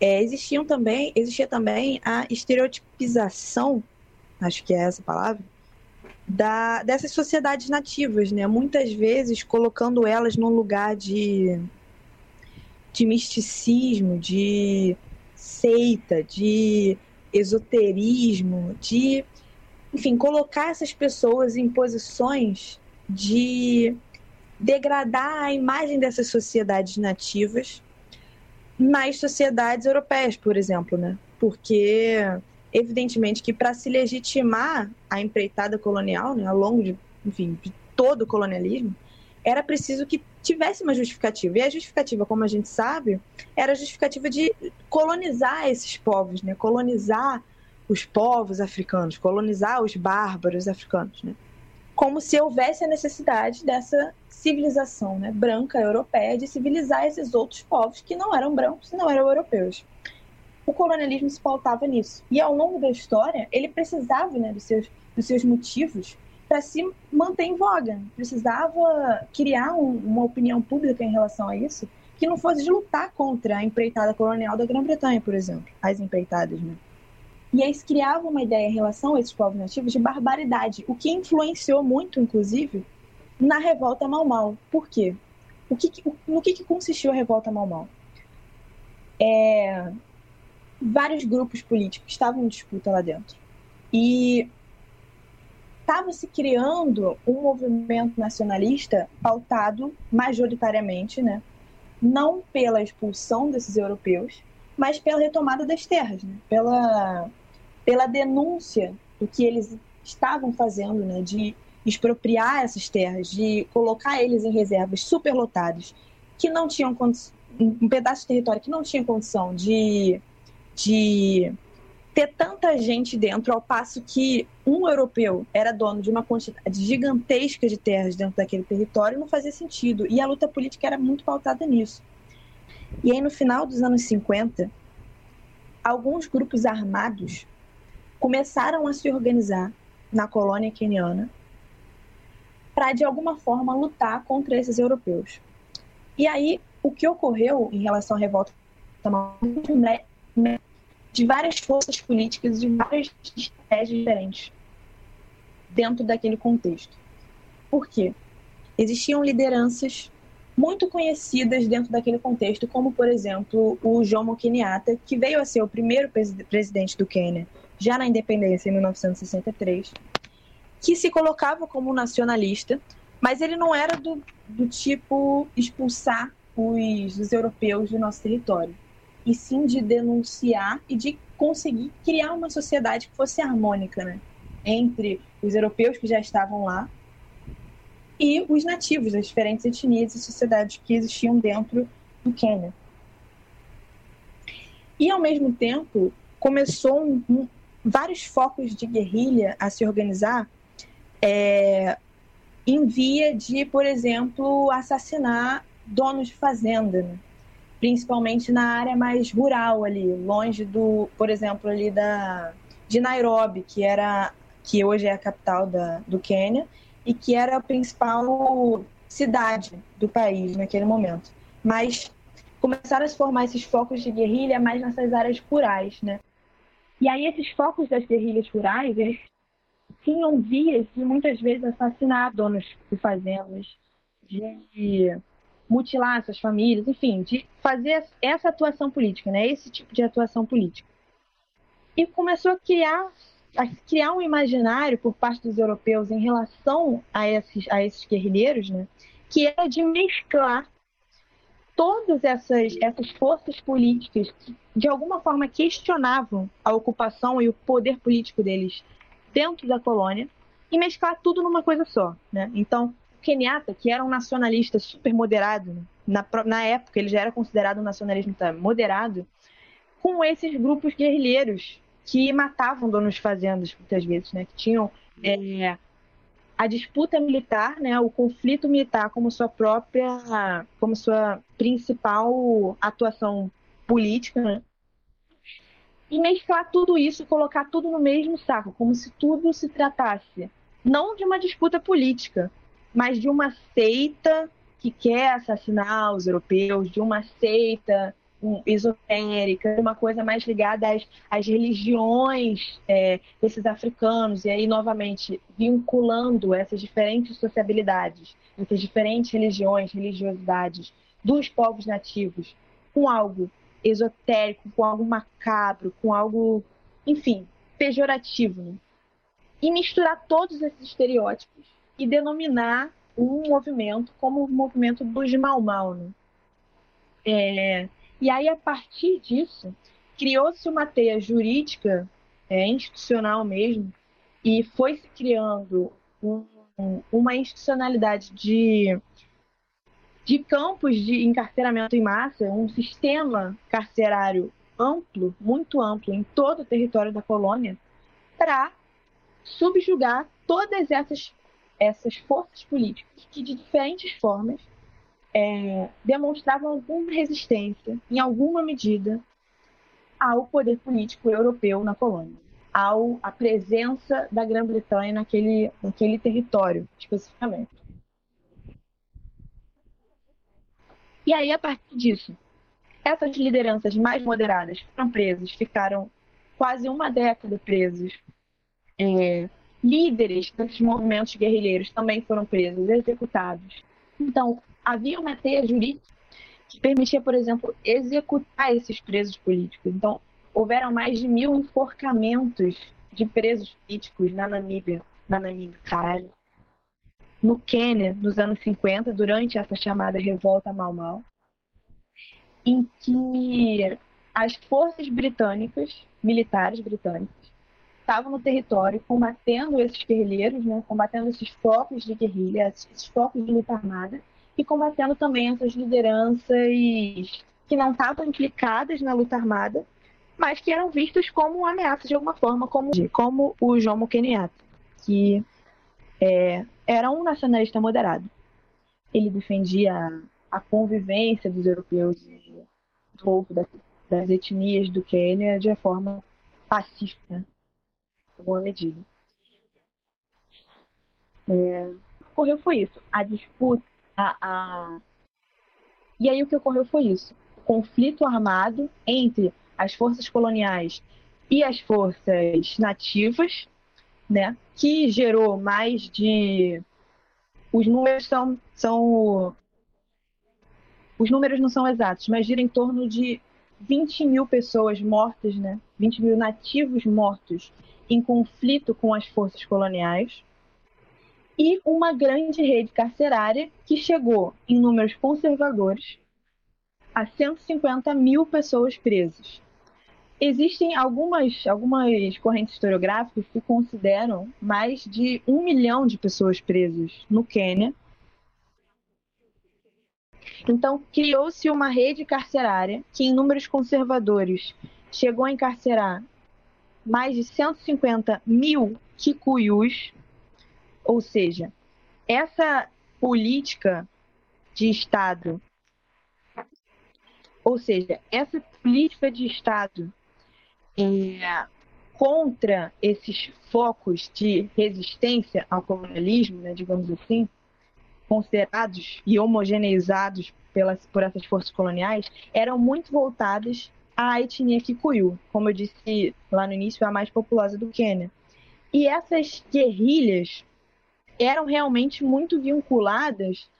é, existiam também, existia também a estereotipização, acho que é essa palavra, da, dessas sociedades nativas, né? muitas vezes colocando elas num lugar de, de misticismo, de seita, de esoterismo, de, enfim, colocar essas pessoas em posições de degradar a imagem dessas sociedades nativas nas sociedades europeias, por exemplo, né? Porque evidentemente que para se legitimar a empreitada colonial, né, ao longo de, enfim, de todo o colonialismo, era preciso que tivesse uma justificativa. E a justificativa, como a gente sabe, era a justificativa de colonizar esses povos, né? colonizar os povos africanos, colonizar os bárbaros africanos. Né? Como se houvesse a necessidade dessa civilização né? branca europeia de civilizar esses outros povos que não eram brancos e não eram europeus. O colonialismo se pautava nisso. E ao longo da história, ele precisava né, dos, seus, dos seus motivos para se manter em voga. Precisava criar um, uma opinião pública em relação a isso que não fosse de lutar contra a empreitada colonial da Grã-Bretanha, por exemplo, as empreitadas, né? E se criava uma ideia em relação a esses povos nativos de barbaridade, o que influenciou muito, inclusive, na revolta Mau-Mau. Por quê? O que, no que, que consistiu a revolta Mau-Mau? É, vários grupos políticos estavam em disputa lá dentro. E estava se criando um movimento nacionalista pautado majoritariamente, né, não pela expulsão desses europeus, mas pela retomada das terras, né, pela, pela denúncia do que eles estavam fazendo, né, de expropriar essas terras, de colocar eles em reservas superlotadas, que não tinham um pedaço de território que não tinha condição de, de ter tanta gente dentro, ao passo que um europeu era dono de uma quantidade gigantesca de terras dentro daquele território, não fazia sentido. E a luta política era muito pautada nisso. E aí, no final dos anos 50, alguns grupos armados começaram a se organizar na colônia queniana para, de alguma forma, lutar contra esses europeus. E aí, o que ocorreu em relação à revolta de várias forças políticas, de várias estratégias diferentes dentro daquele contexto. Por quê? Existiam lideranças muito conhecidas dentro daquele contexto, como, por exemplo, o Jomo Kenyatta, que veio a ser o primeiro presidente do Quênia já na independência em 1963, que se colocava como nacionalista, mas ele não era do, do tipo expulsar os, os europeus do nosso território e sim de denunciar e de conseguir criar uma sociedade que fosse harmônica, né? Entre os europeus que já estavam lá e os nativos, as diferentes etnias e sociedades que existiam dentro do Quênia. E, ao mesmo tempo, começou um, um, vários focos de guerrilha a se organizar é, em via de, por exemplo, assassinar donos de fazenda. Né? Principalmente na área mais rural ali, longe do, por exemplo, ali da de Nairobi, que era que hoje é a capital da, do Quênia e que era a principal cidade do país naquele momento. Mas começaram a se formar esses focos de guerrilha mais nessas áreas rurais, né? E aí esses focos das guerrilhas rurais, eles tinham vias de muitas vezes assassinar donos de fazendas, de mutilar essas famílias, enfim, de fazer essa atuação política, né? Esse tipo de atuação política. E começou a criar, a criar um imaginário por parte dos europeus em relação a esses, a esses guerrilheiros, né? Que era de mesclar todas essas, essas forças políticas que, de alguma forma, questionavam a ocupação e o poder político deles dentro da colônia e mesclar tudo numa coisa só, né? Então, Kenyatta, que era um nacionalista super moderado, na, na época ele já era considerado um nacionalista moderado, com esses grupos guerrilheiros que matavam donos de fazendas muitas vezes, né? Que tinham é, a disputa militar, né? O conflito militar como sua própria, como sua principal atuação política, né? E mesclar tudo isso, colocar tudo no mesmo saco, como se tudo se tratasse não de uma disputa política, mas de uma seita que quer assassinar os europeus, de uma seita esotérica, uma coisa mais ligada às, às religiões é, desses africanos, e aí, novamente, vinculando essas diferentes sociabilidades, essas diferentes religiões, religiosidades dos povos nativos com algo esotérico, com algo macabro, com algo, enfim, pejorativo. Né? E misturar todos esses estereótipos e denominar um movimento como o movimento dos Mau. Né? É, e aí, a partir disso, criou-se uma teia jurídica, é, institucional mesmo, e foi se criando um, uma institucionalidade de, de campos de encarceramento em massa, um sistema carcerário amplo, muito amplo, em todo o território da colônia, para subjugar todas essas essas forças políticas que, de diferentes formas, é, demonstravam alguma resistência, em alguma medida, ao poder político europeu na colônia, ao a presença da Grã-Bretanha naquele, naquele território, especificamente. E aí, a partir disso, essas lideranças mais moderadas foram presas, ficaram quase uma década presos, é, líderes desses movimentos guerrilheiros também foram presos, executados. Então, havia uma teia jurídica que permitia, por exemplo, executar esses presos políticos. Então, houveram mais de mil enforcamentos de presos políticos na Namíbia na Namíbia, caralho. No Quênia, nos anos 50, durante essa chamada Revolta Mau Mau, em que as forças britânicas, militares britânicas, estavam no território combatendo esses guerrilheiros, né, combatendo esses focos de guerrilha, esses focos de luta armada, e combatendo também essas lideranças que não estavam implicadas na luta armada, mas que eram vistos como ameaças de alguma forma, como, como o Jomo Kenyatta, que é, era um nacionalista moderado. Ele defendia a convivência dos europeus do povo das, das etnias do Quênia de forma pacífica, alguma medida. É, ocorreu foi isso. A disputa, a, a... E aí o que ocorreu foi isso. O conflito armado entre as forças coloniais e as forças nativas, né, que gerou mais de. Os números são, são. Os números não são exatos, mas gira em torno de 20 mil pessoas mortas, né? 20 mil nativos mortos em conflito com as forças coloniais. E uma grande rede carcerária que chegou, em números conservadores, a 150 mil pessoas presas. Existem algumas, algumas correntes historiográficas que consideram mais de um milhão de pessoas presas no Quênia. Então, criou-se uma rede carcerária que, em números conservadores, chegou a encarcerar mais de 150 mil kikuyus, ou seja, essa política de Estado, ou seja, essa política de Estado é, contra esses focos de resistência ao colonialismo, né, digamos assim, considerados e homogeneizados pelas, por essas forças coloniais, eram muito voltadas à etnia Kikuyu, como eu disse lá no início, a mais populosa do Quênia. E essas guerrilhas eram realmente muito vinculadas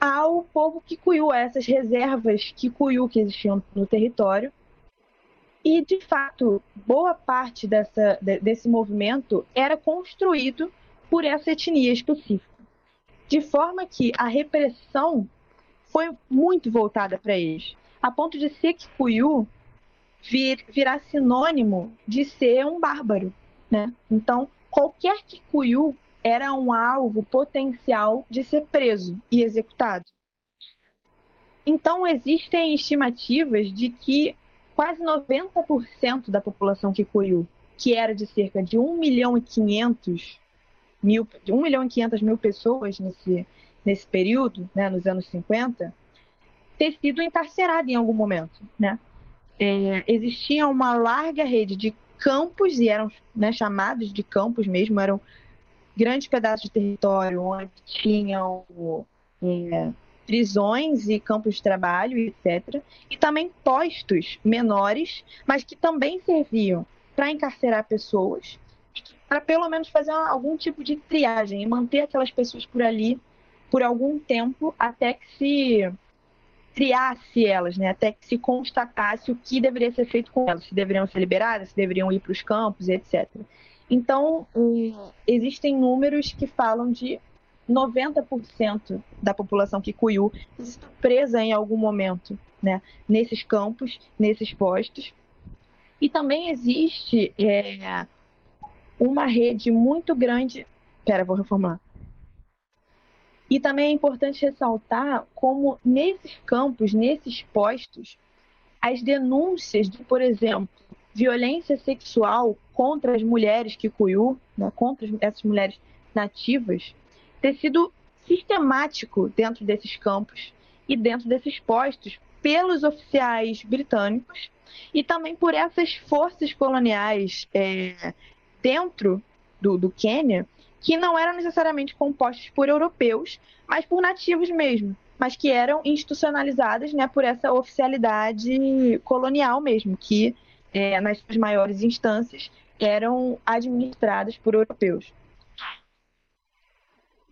ao povo Kikuyu, a essas reservas Kikuyu que existiam no território, e, de fato, boa parte dessa, desse movimento era construído por essa etnia específica. De forma que a repressão foi muito voltada para eles, a ponto de ser Kikuyu vir, virar sinônimo de ser um bárbaro. Né? Então, qualquer Kikuyu era um alvo potencial de ser preso e executado. Então, existem estimativas de que quase 90% da população Kikuyu, que era de cerca de 1 milhão e 500 mil, 1 milhão e 500 mil pessoas nesse, nesse período, né, nos anos 50, ter sido encarcerada em algum momento, né? É, existia uma larga rede de campos, e eram né, chamados de campos mesmo, eram grandes pedaços de território onde tinham é, prisões e campos de trabalho, etc. E também postos menores, mas que também serviam para encarcerar pessoas, para pelo menos fazer algum tipo de triagem e manter aquelas pessoas por ali por algum tempo até que se triasse elas, né? até que se constatasse o que deveria ser feito com elas, se deveriam ser liberadas, se deveriam ir para os campos, etc. Então, hum, existem números que falam de 90% da população Kikuyu está presa em algum momento, né? Nesses campos, nesses postos. E também existe é, uma rede muito grande. Pera, vou reformular. E também é importante ressaltar como nesses campos, nesses postos, as denúncias de, por exemplo, violência sexual contra as mulheres Kikuyu, né, contra essas mulheres nativas, ter sido sistemático dentro desses campos e dentro desses postos pelos oficiais britânicos e também por essas forças coloniais é, dentro do, do Quênia que não eram necessariamente compostos por europeus, mas por nativos mesmo, mas que eram institucionalizadas né, por essa oficialidade colonial mesmo, que é, nas suas maiores instâncias eram administradas por europeus.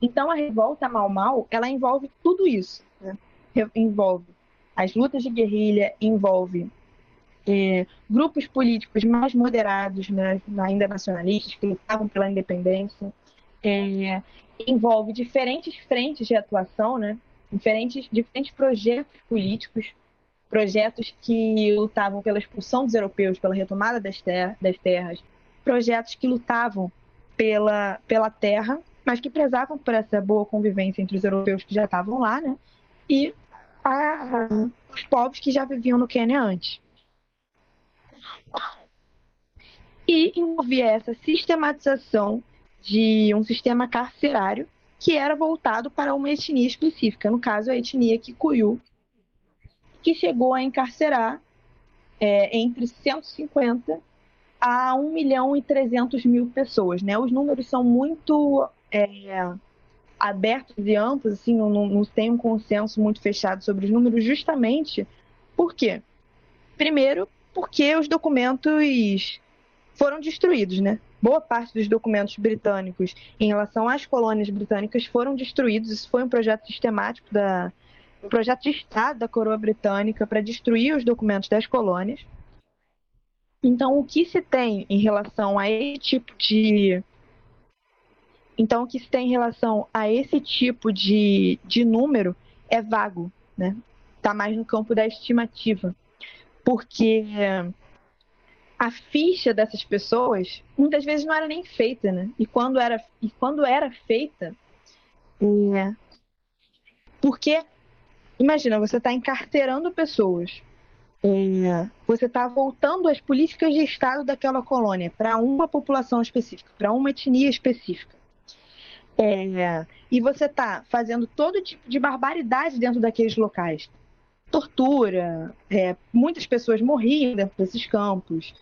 Então a revolta Mal Mal, ela envolve tudo isso. Né? Envolve as lutas de guerrilha, envolve é, grupos políticos mais moderados, né, ainda nacionalistas, que lutavam pela independência, é, envolve diferentes frentes de atuação, né? diferentes, diferentes projetos políticos, projetos que lutavam pela expulsão dos europeus, pela retomada das, ter das terras, projetos que lutavam pela, pela terra, mas que prezavam por essa boa convivência entre os europeus que já estavam lá, né? E a, os povos que já viviam no Quênia antes. E envolvia essa sistematização de um sistema carcerário que era voltado para uma etnia específica, no caso a etnia Kikuyu, que chegou a encarcerar é, entre 150 a 1 milhão e 300 mil pessoas. Né? Os números são muito é, abertos e amplos, assim, não, não tem um consenso muito fechado sobre os números, justamente por quê? Primeiro, porque os documentos foram destruídos, né? Boa parte dos documentos britânicos em relação às colônias britânicas foram destruídos. Isso foi um projeto sistemático da um projeto de Estado da coroa britânica para destruir os documentos das colônias. Então, o que se tem em relação a esse tipo de então, o que se tem em relação a esse tipo de, de número é vago, né? Está mais no campo da estimativa. Porque a ficha dessas pessoas muitas vezes não era nem feita, né? E quando era, e quando era feita, é... porque imagina, você está encarcerando pessoas, é... você está voltando as políticas de Estado daquela colônia para uma população específica, para uma etnia específica. É... E você está fazendo todo tipo de barbaridade dentro daqueles locais. Tortura, é... muitas pessoas morriam dentro desses campos,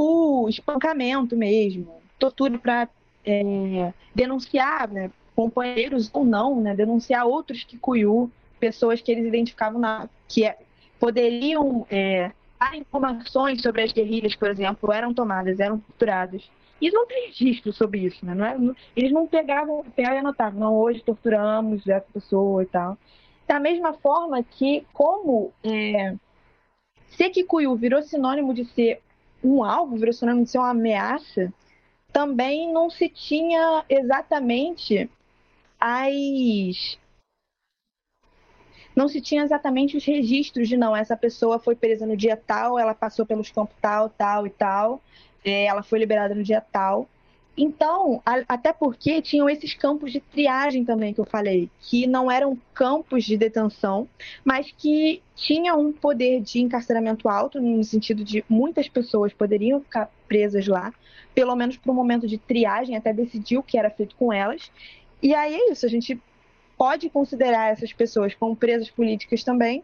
o espancamento mesmo, tortura para é, denunciar né, companheiros ou não, né, denunciar outros que cuiu, pessoas que eles identificavam na, que é, poderiam é, dar informações sobre as guerrilhas, por exemplo, eram tomadas, eram torturadas. E não tem registro sobre isso, né? Não é, não, eles não pegavam papel e anotavam, não, hoje torturamos essa pessoa e tal. Da mesma forma que, como é, Sekikuyu virou sinônimo de ser um alvo, virou sinônimo de ser uma ameaça, também não se tinha exatamente as. Não se tinha exatamente os registros de não, essa pessoa foi presa no dia tal, ela passou pelos campos tal, tal e tal, é, ela foi liberada no dia tal. Então, a, até porque tinham esses campos de triagem também que eu falei, que não eram campos de detenção, mas que tinham um poder de encarceramento alto, no sentido de muitas pessoas poderiam ficar presas lá, pelo menos por um momento de triagem, até decidir o que era feito com elas. E aí é isso, a gente pode considerar essas pessoas como presas políticas também,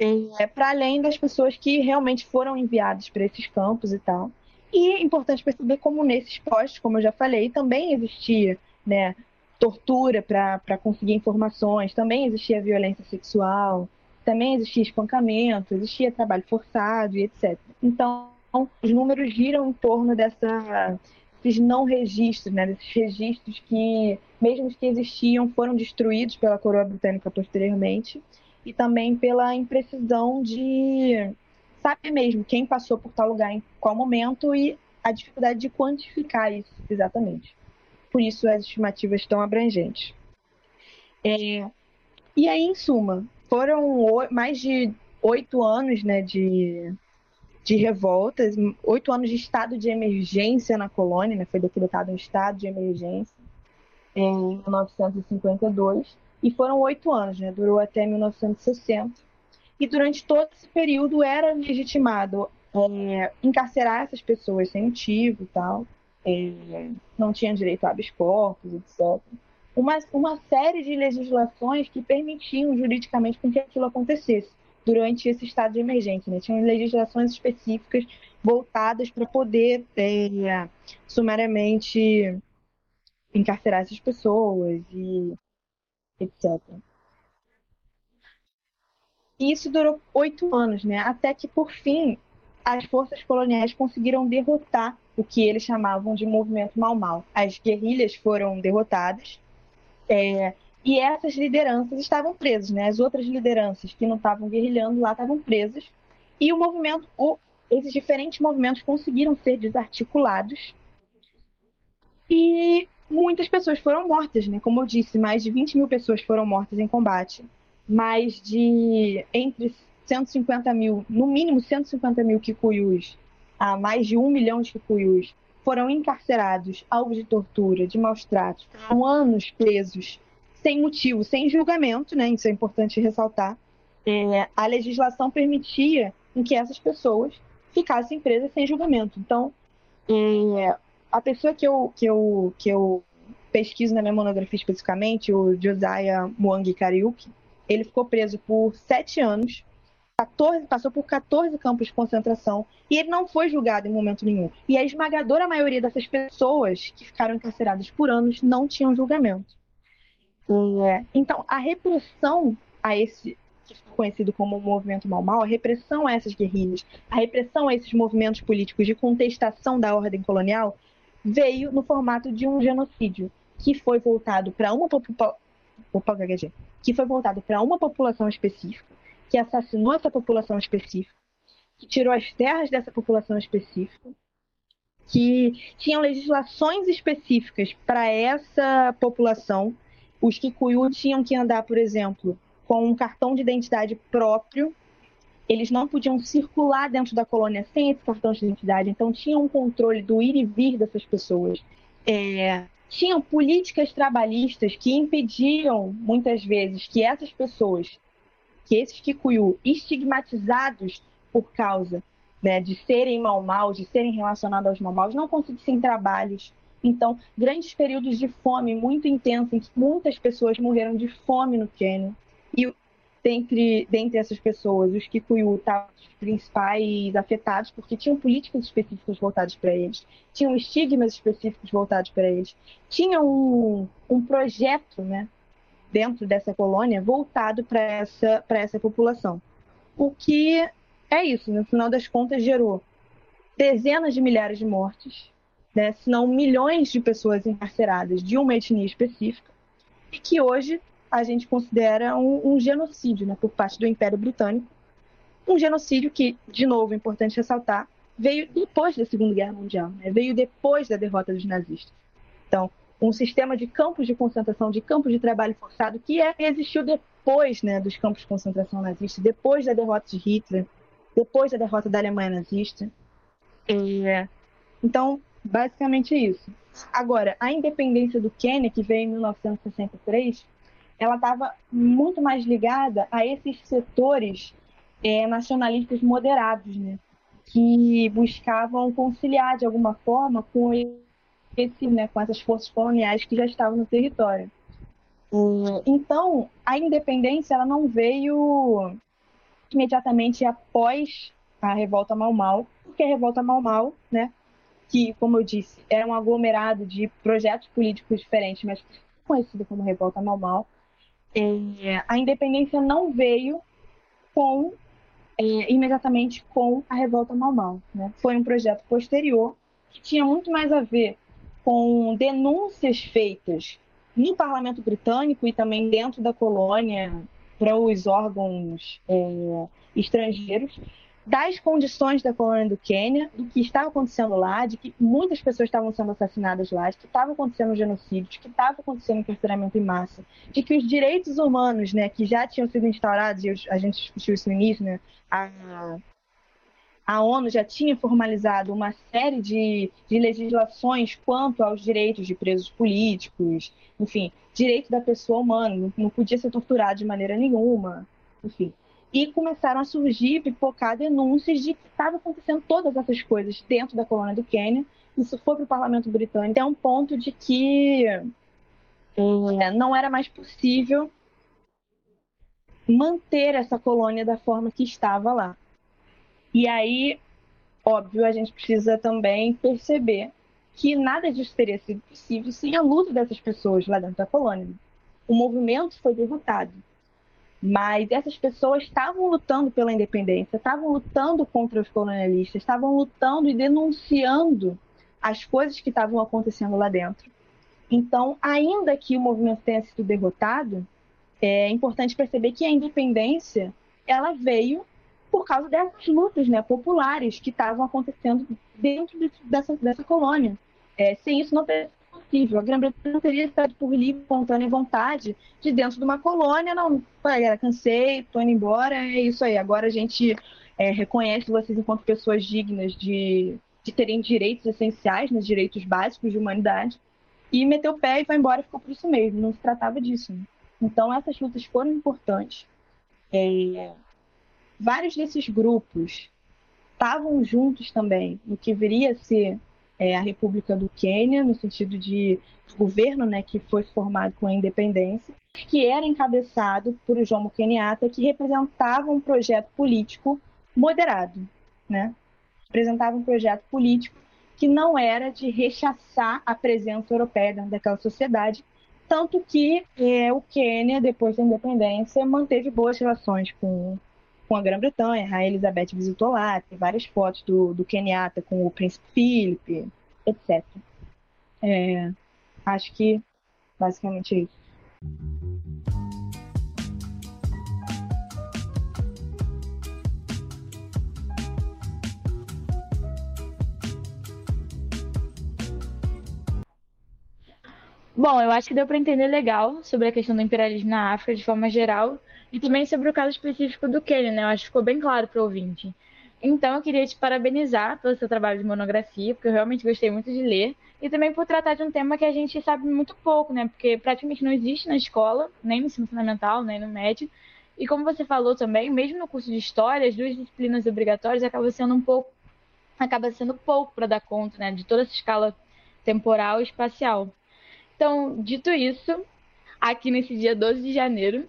é, para além das pessoas que realmente foram enviadas para esses campos e tal. E é importante perceber como nesses postos, como eu já falei, também existia né, tortura para conseguir informações, também existia violência sexual, também existia espancamento, existia trabalho forçado e etc. Então, os números giram em torno dessa, desses não registros, né, desses registros que, mesmo que existiam, foram destruídos pela coroa britânica posteriormente, e também pela imprecisão de sabe mesmo quem passou por tal lugar em qual momento e a dificuldade de quantificar isso exatamente. Por isso as estimativas tão abrangentes. É, e aí, em suma, foram mais de oito anos né, de, de revoltas, oito anos de estado de emergência na colônia, né, foi decretado um estado de emergência em 1952, e foram oito anos, né, durou até 1960 e durante todo esse período era legitimado é, encarcerar essas pessoas sem motivo e tal, é, não tinham direito a habeas corpus, etc. Uma, uma série de legislações que permitiam juridicamente com que aquilo acontecesse durante esse estado de emergência. Né? Tinham legislações específicas voltadas para poder é, sumariamente encarcerar essas pessoas e etc. E isso durou oito anos, né? Até que, por fim, as forças coloniais conseguiram derrotar o que eles chamavam de movimento mal-mal. As guerrilhas foram derrotadas é, e essas lideranças estavam presas, né? As outras lideranças que não estavam guerrilhando lá estavam presas. E o movimento, o, esses diferentes movimentos conseguiram ser desarticulados. E muitas pessoas foram mortas, né? Como eu disse, mais de 20 mil pessoas foram mortas em combate. Mais de entre 150 mil, no mínimo 150 mil Kikuyus, a mais de um milhão de Kikuyus foram encarcerados, alvos de tortura, de maus tratos, foram anos presos, sem motivo, sem julgamento, né? Isso é importante ressaltar. É, a legislação permitia que essas pessoas ficassem presas sem julgamento. Então, é, a pessoa que eu, que, eu, que eu pesquiso na minha monografia especificamente, o Josiah Mwang Kariuki, ele ficou preso por sete anos 14, passou por 14 campos de concentração e ele não foi julgado em momento nenhum. E a esmagadora maioria dessas pessoas que ficaram encarceradas por anos não tinham julgamento. É, então, a repressão a esse que foi conhecido como movimento Mal Mal, a repressão a essas guerrilhas, a repressão a esses movimentos políticos de contestação da ordem colonial veio no formato de um genocídio que foi voltado para uma que foi voltado para uma população específica que assassinou essa população específica, que tirou as terras dessa população específica, que tinham legislações específicas para essa população. Os Kikuyu tinham que andar, por exemplo, com um cartão de identidade próprio. Eles não podiam circular dentro da colônia sem esse cartão de identidade, então tinham um controle do ir e vir dessas pessoas. É, tinham políticas trabalhistas que impediam, muitas vezes, que essas pessoas que esses Kikuyu estigmatizados por causa né, de serem mal-mal, de serem relacionados aos mal-maus, não conseguissem trabalhos. Então, grandes períodos de fome muito intensos, em que muitas pessoas morreram de fome no Quênia. E dentre, dentre essas pessoas, os Kikuyu estavam os principais afetados, porque tinham políticas específicas voltadas para eles, tinham estigmas específicos voltados para eles, tinham um, um projeto né, dentro dessa colônia voltado para essa, essa população. O que é isso, no final das contas, gerou dezenas de milhares de mortes, né, se não milhões de pessoas encarceradas de uma etnia específica, e que hoje a gente considera um, um genocídio né, por parte do Império Britânico. Um genocídio que, de novo, é importante ressaltar, veio depois da Segunda Guerra Mundial, né, veio depois da derrota dos nazistas. Então, um sistema de campos de concentração, de campos de trabalho forçado, que é, existiu depois né, dos campos de concentração nazistas, depois da derrota de Hitler, depois da derrota da Alemanha nazista. É, então, basicamente é isso. Agora, a independência do Quênia, que veio em 1963, ela estava muito mais ligada a esses setores é, nacionalistas moderados, né, que buscavam conciliar de alguma forma com esse, né, com essas forças coloniais que já estavam no território. Então, a independência ela não veio imediatamente após a revolta Mau-Mau, porque a revolta Mau-Mau, né, que, como eu disse, era um aglomerado de projetos políticos diferentes, mas conhecido como revolta Mau-Mau, é, a independência não veio com é, imediatamente com a revolta Mau-Mau. Né? Foi um projeto posterior que tinha muito mais a ver com denúncias feitas no parlamento britânico e também dentro da colônia para os órgãos é, estrangeiros das condições da colônia do Quênia, do que estava acontecendo lá, de que muitas pessoas estavam sendo assassinadas lá, de que estava acontecendo genocídio, de que estava acontecendo encarceramento em massa, de que os direitos humanos, né, que já tinham sido instaurados, e a gente discutiu isso no início, né, a, a ONU já tinha formalizado uma série de, de legislações quanto aos direitos de presos políticos, enfim, direito da pessoa humana, não, não podia ser torturado de maneira nenhuma, enfim. E começaram a surgir, pipocar denúncias de que estava acontecendo todas essas coisas dentro da colônia do Quênia. Isso foi para o parlamento britânico. É um ponto de que é, não era mais possível manter essa colônia da forma que estava lá. E aí, óbvio, a gente precisa também perceber que nada disso teria sido possível sem a luta dessas pessoas lá dentro da colônia. O movimento foi derrotado, mas essas pessoas estavam lutando pela independência, estavam lutando contra os colonialistas, estavam lutando e denunciando as coisas que estavam acontecendo lá dentro. Então, ainda que o movimento tenha sido derrotado, é importante perceber que a independência ela veio por causa dessas lutas né, populares que estavam acontecendo dentro de, dessa, dessa colônia. É, sem isso não possível. A Grã-Bretanha não teria estado por livre, espontânea vontade de dentro de uma colônia, não. Olha, cansei, tô indo embora, é isso aí. Agora a gente é, reconhece vocês enquanto pessoas dignas de, de terem direitos essenciais, né, direitos básicos de humanidade, e meteu o pé e foi embora ficou por isso mesmo. Não se tratava disso. Né? Então, essas lutas foram importantes. É, vários desses grupos estavam juntos também no que viria a ser é, a República do Quênia, no sentido de governo né, que foi formado com a independência, que era encabeçado por Jomo Kenyatta, que representava um projeto político moderado, né? representava um projeto político que não era de rechaçar a presença europeia dentro daquela sociedade, tanto que é, o Quênia, depois da independência, manteve boas relações com, com a Grã-Bretanha. A Elizabeth visitou lá, tem várias fotos do, do Kenyatta com o príncipe Philip, etc. É, acho que basicamente é isso. Bom, eu acho que deu para entender legal sobre a questão do imperialismo na África de forma geral e também sobre o caso específico do Quênia, né? Eu acho que ficou bem claro para o ouvinte. Então, eu queria te parabenizar pelo seu trabalho de monografia, porque eu realmente gostei muito de ler, e também por tratar de um tema que a gente sabe muito pouco, né? Porque praticamente não existe na escola, nem no ensino fundamental, nem no médio. E como você falou também, mesmo no curso de história, as duas disciplinas obrigatórias acabam sendo um pouco acaba sendo pouco para dar conta, né, de toda essa escala temporal e espacial. Então, dito isso, aqui nesse dia 12 de janeiro,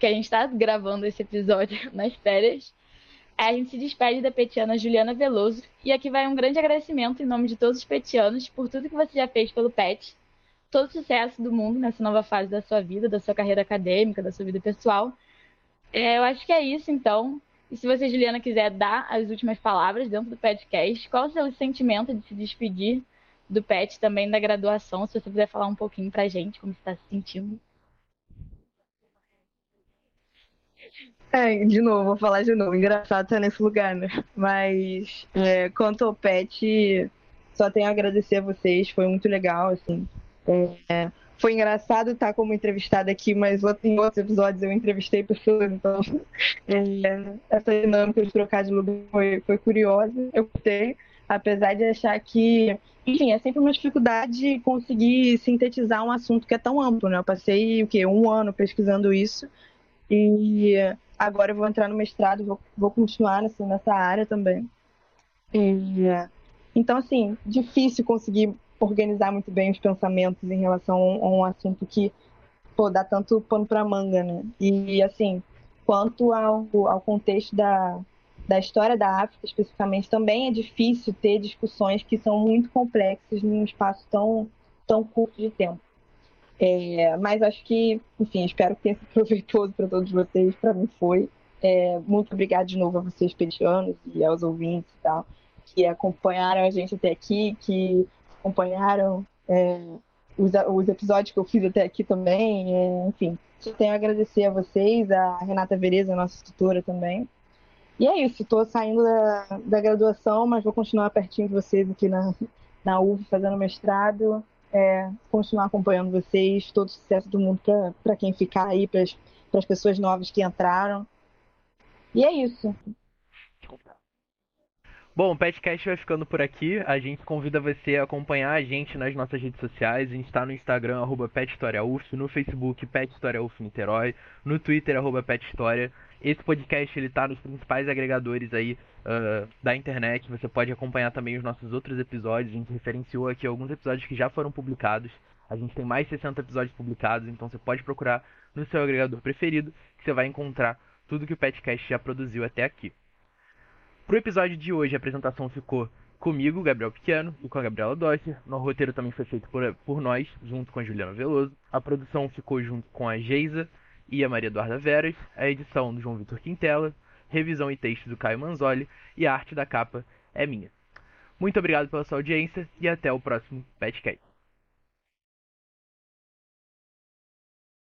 que a gente está gravando esse episódio <laughs> nas férias, a gente se despede da petiana Juliana Veloso e aqui vai um grande agradecimento em nome de todos os petianos por tudo que você já fez pelo PET, todo o sucesso do mundo nessa nova fase da sua vida, da sua carreira acadêmica, da sua vida pessoal. É, eu acho que é isso, então. E se você, Juliana, quiser dar as últimas palavras dentro do podcast, qual o seu sentimento de se despedir do PET, também da graduação, se você puder falar um pouquinho pra gente, como você está se sentindo. <laughs> É, de novo, vou falar de novo. Engraçado estar nesse lugar, né? Mas é, quanto ao PET, só tenho a agradecer a vocês, foi muito legal, assim. É, foi engraçado estar como entrevistada aqui, mas em outros episódios eu entrevistei pessoas, então <laughs> é, essa dinâmica de trocar de lugar foi, foi curiosa, eu gostei apesar de achar que, enfim, é sempre uma dificuldade conseguir sintetizar um assunto que é tão amplo, né? Eu passei o quê? Um ano pesquisando isso e agora eu vou entrar no mestrado, vou, vou continuar assim, nessa área também. Então, assim, difícil conseguir organizar muito bem os pensamentos em relação a um assunto que pô, dá tanto pano para manga, né? E, assim, quanto ao, ao contexto da, da história da África especificamente, também é difícil ter discussões que são muito complexas num espaço tão, tão curto de tempo. É, mas acho que, enfim, espero que tenha sido <laughs> proveitoso para todos vocês. Para mim foi. É, muito obrigada de novo a vocês, petianos, e aos ouvintes e tal, que acompanharam a gente até aqui, que acompanharam é, os, os, episódios que eu fiz até aqui também. É, enfim, só tenho a agradecer a vocês, a Renata Vereza, nossa tutora também. E é isso, estou saindo da, da graduação, mas vou continuar pertinho de vocês aqui na, na UV fazendo mestrado. É, continuar acompanhando vocês, todo o sucesso do mundo para quem ficar aí, para as pessoas novas que entraram. E é isso. Bom, o Petcast vai ficando por aqui. A gente convida você a acompanhar a gente nas nossas redes sociais. A gente está no Instagram, arroba PetHistoriaUF, no Facebook, Pet História UF Niterói, no Twitter, arroba Pet História. Esse podcast ele tá nos principais agregadores aí uh, da internet. Você pode acompanhar também os nossos outros episódios. A gente referenciou aqui alguns episódios que já foram publicados. A gente tem mais de 60 episódios publicados, então você pode procurar no seu agregador preferido que você vai encontrar tudo que o Petcast já produziu até aqui. Pro episódio de hoje, a apresentação ficou comigo, Gabriel Pequeno, e com a Gabriela Dosser. No roteiro também foi feito por, por nós, junto com a Juliana Veloso. A produção ficou junto com a Geisa e a Maria Eduarda Veras, a edição do João Vitor Quintela, revisão e texto do Caio Manzoli e a arte da capa é minha. Muito obrigado pela sua audiência e até o próximo Petcast.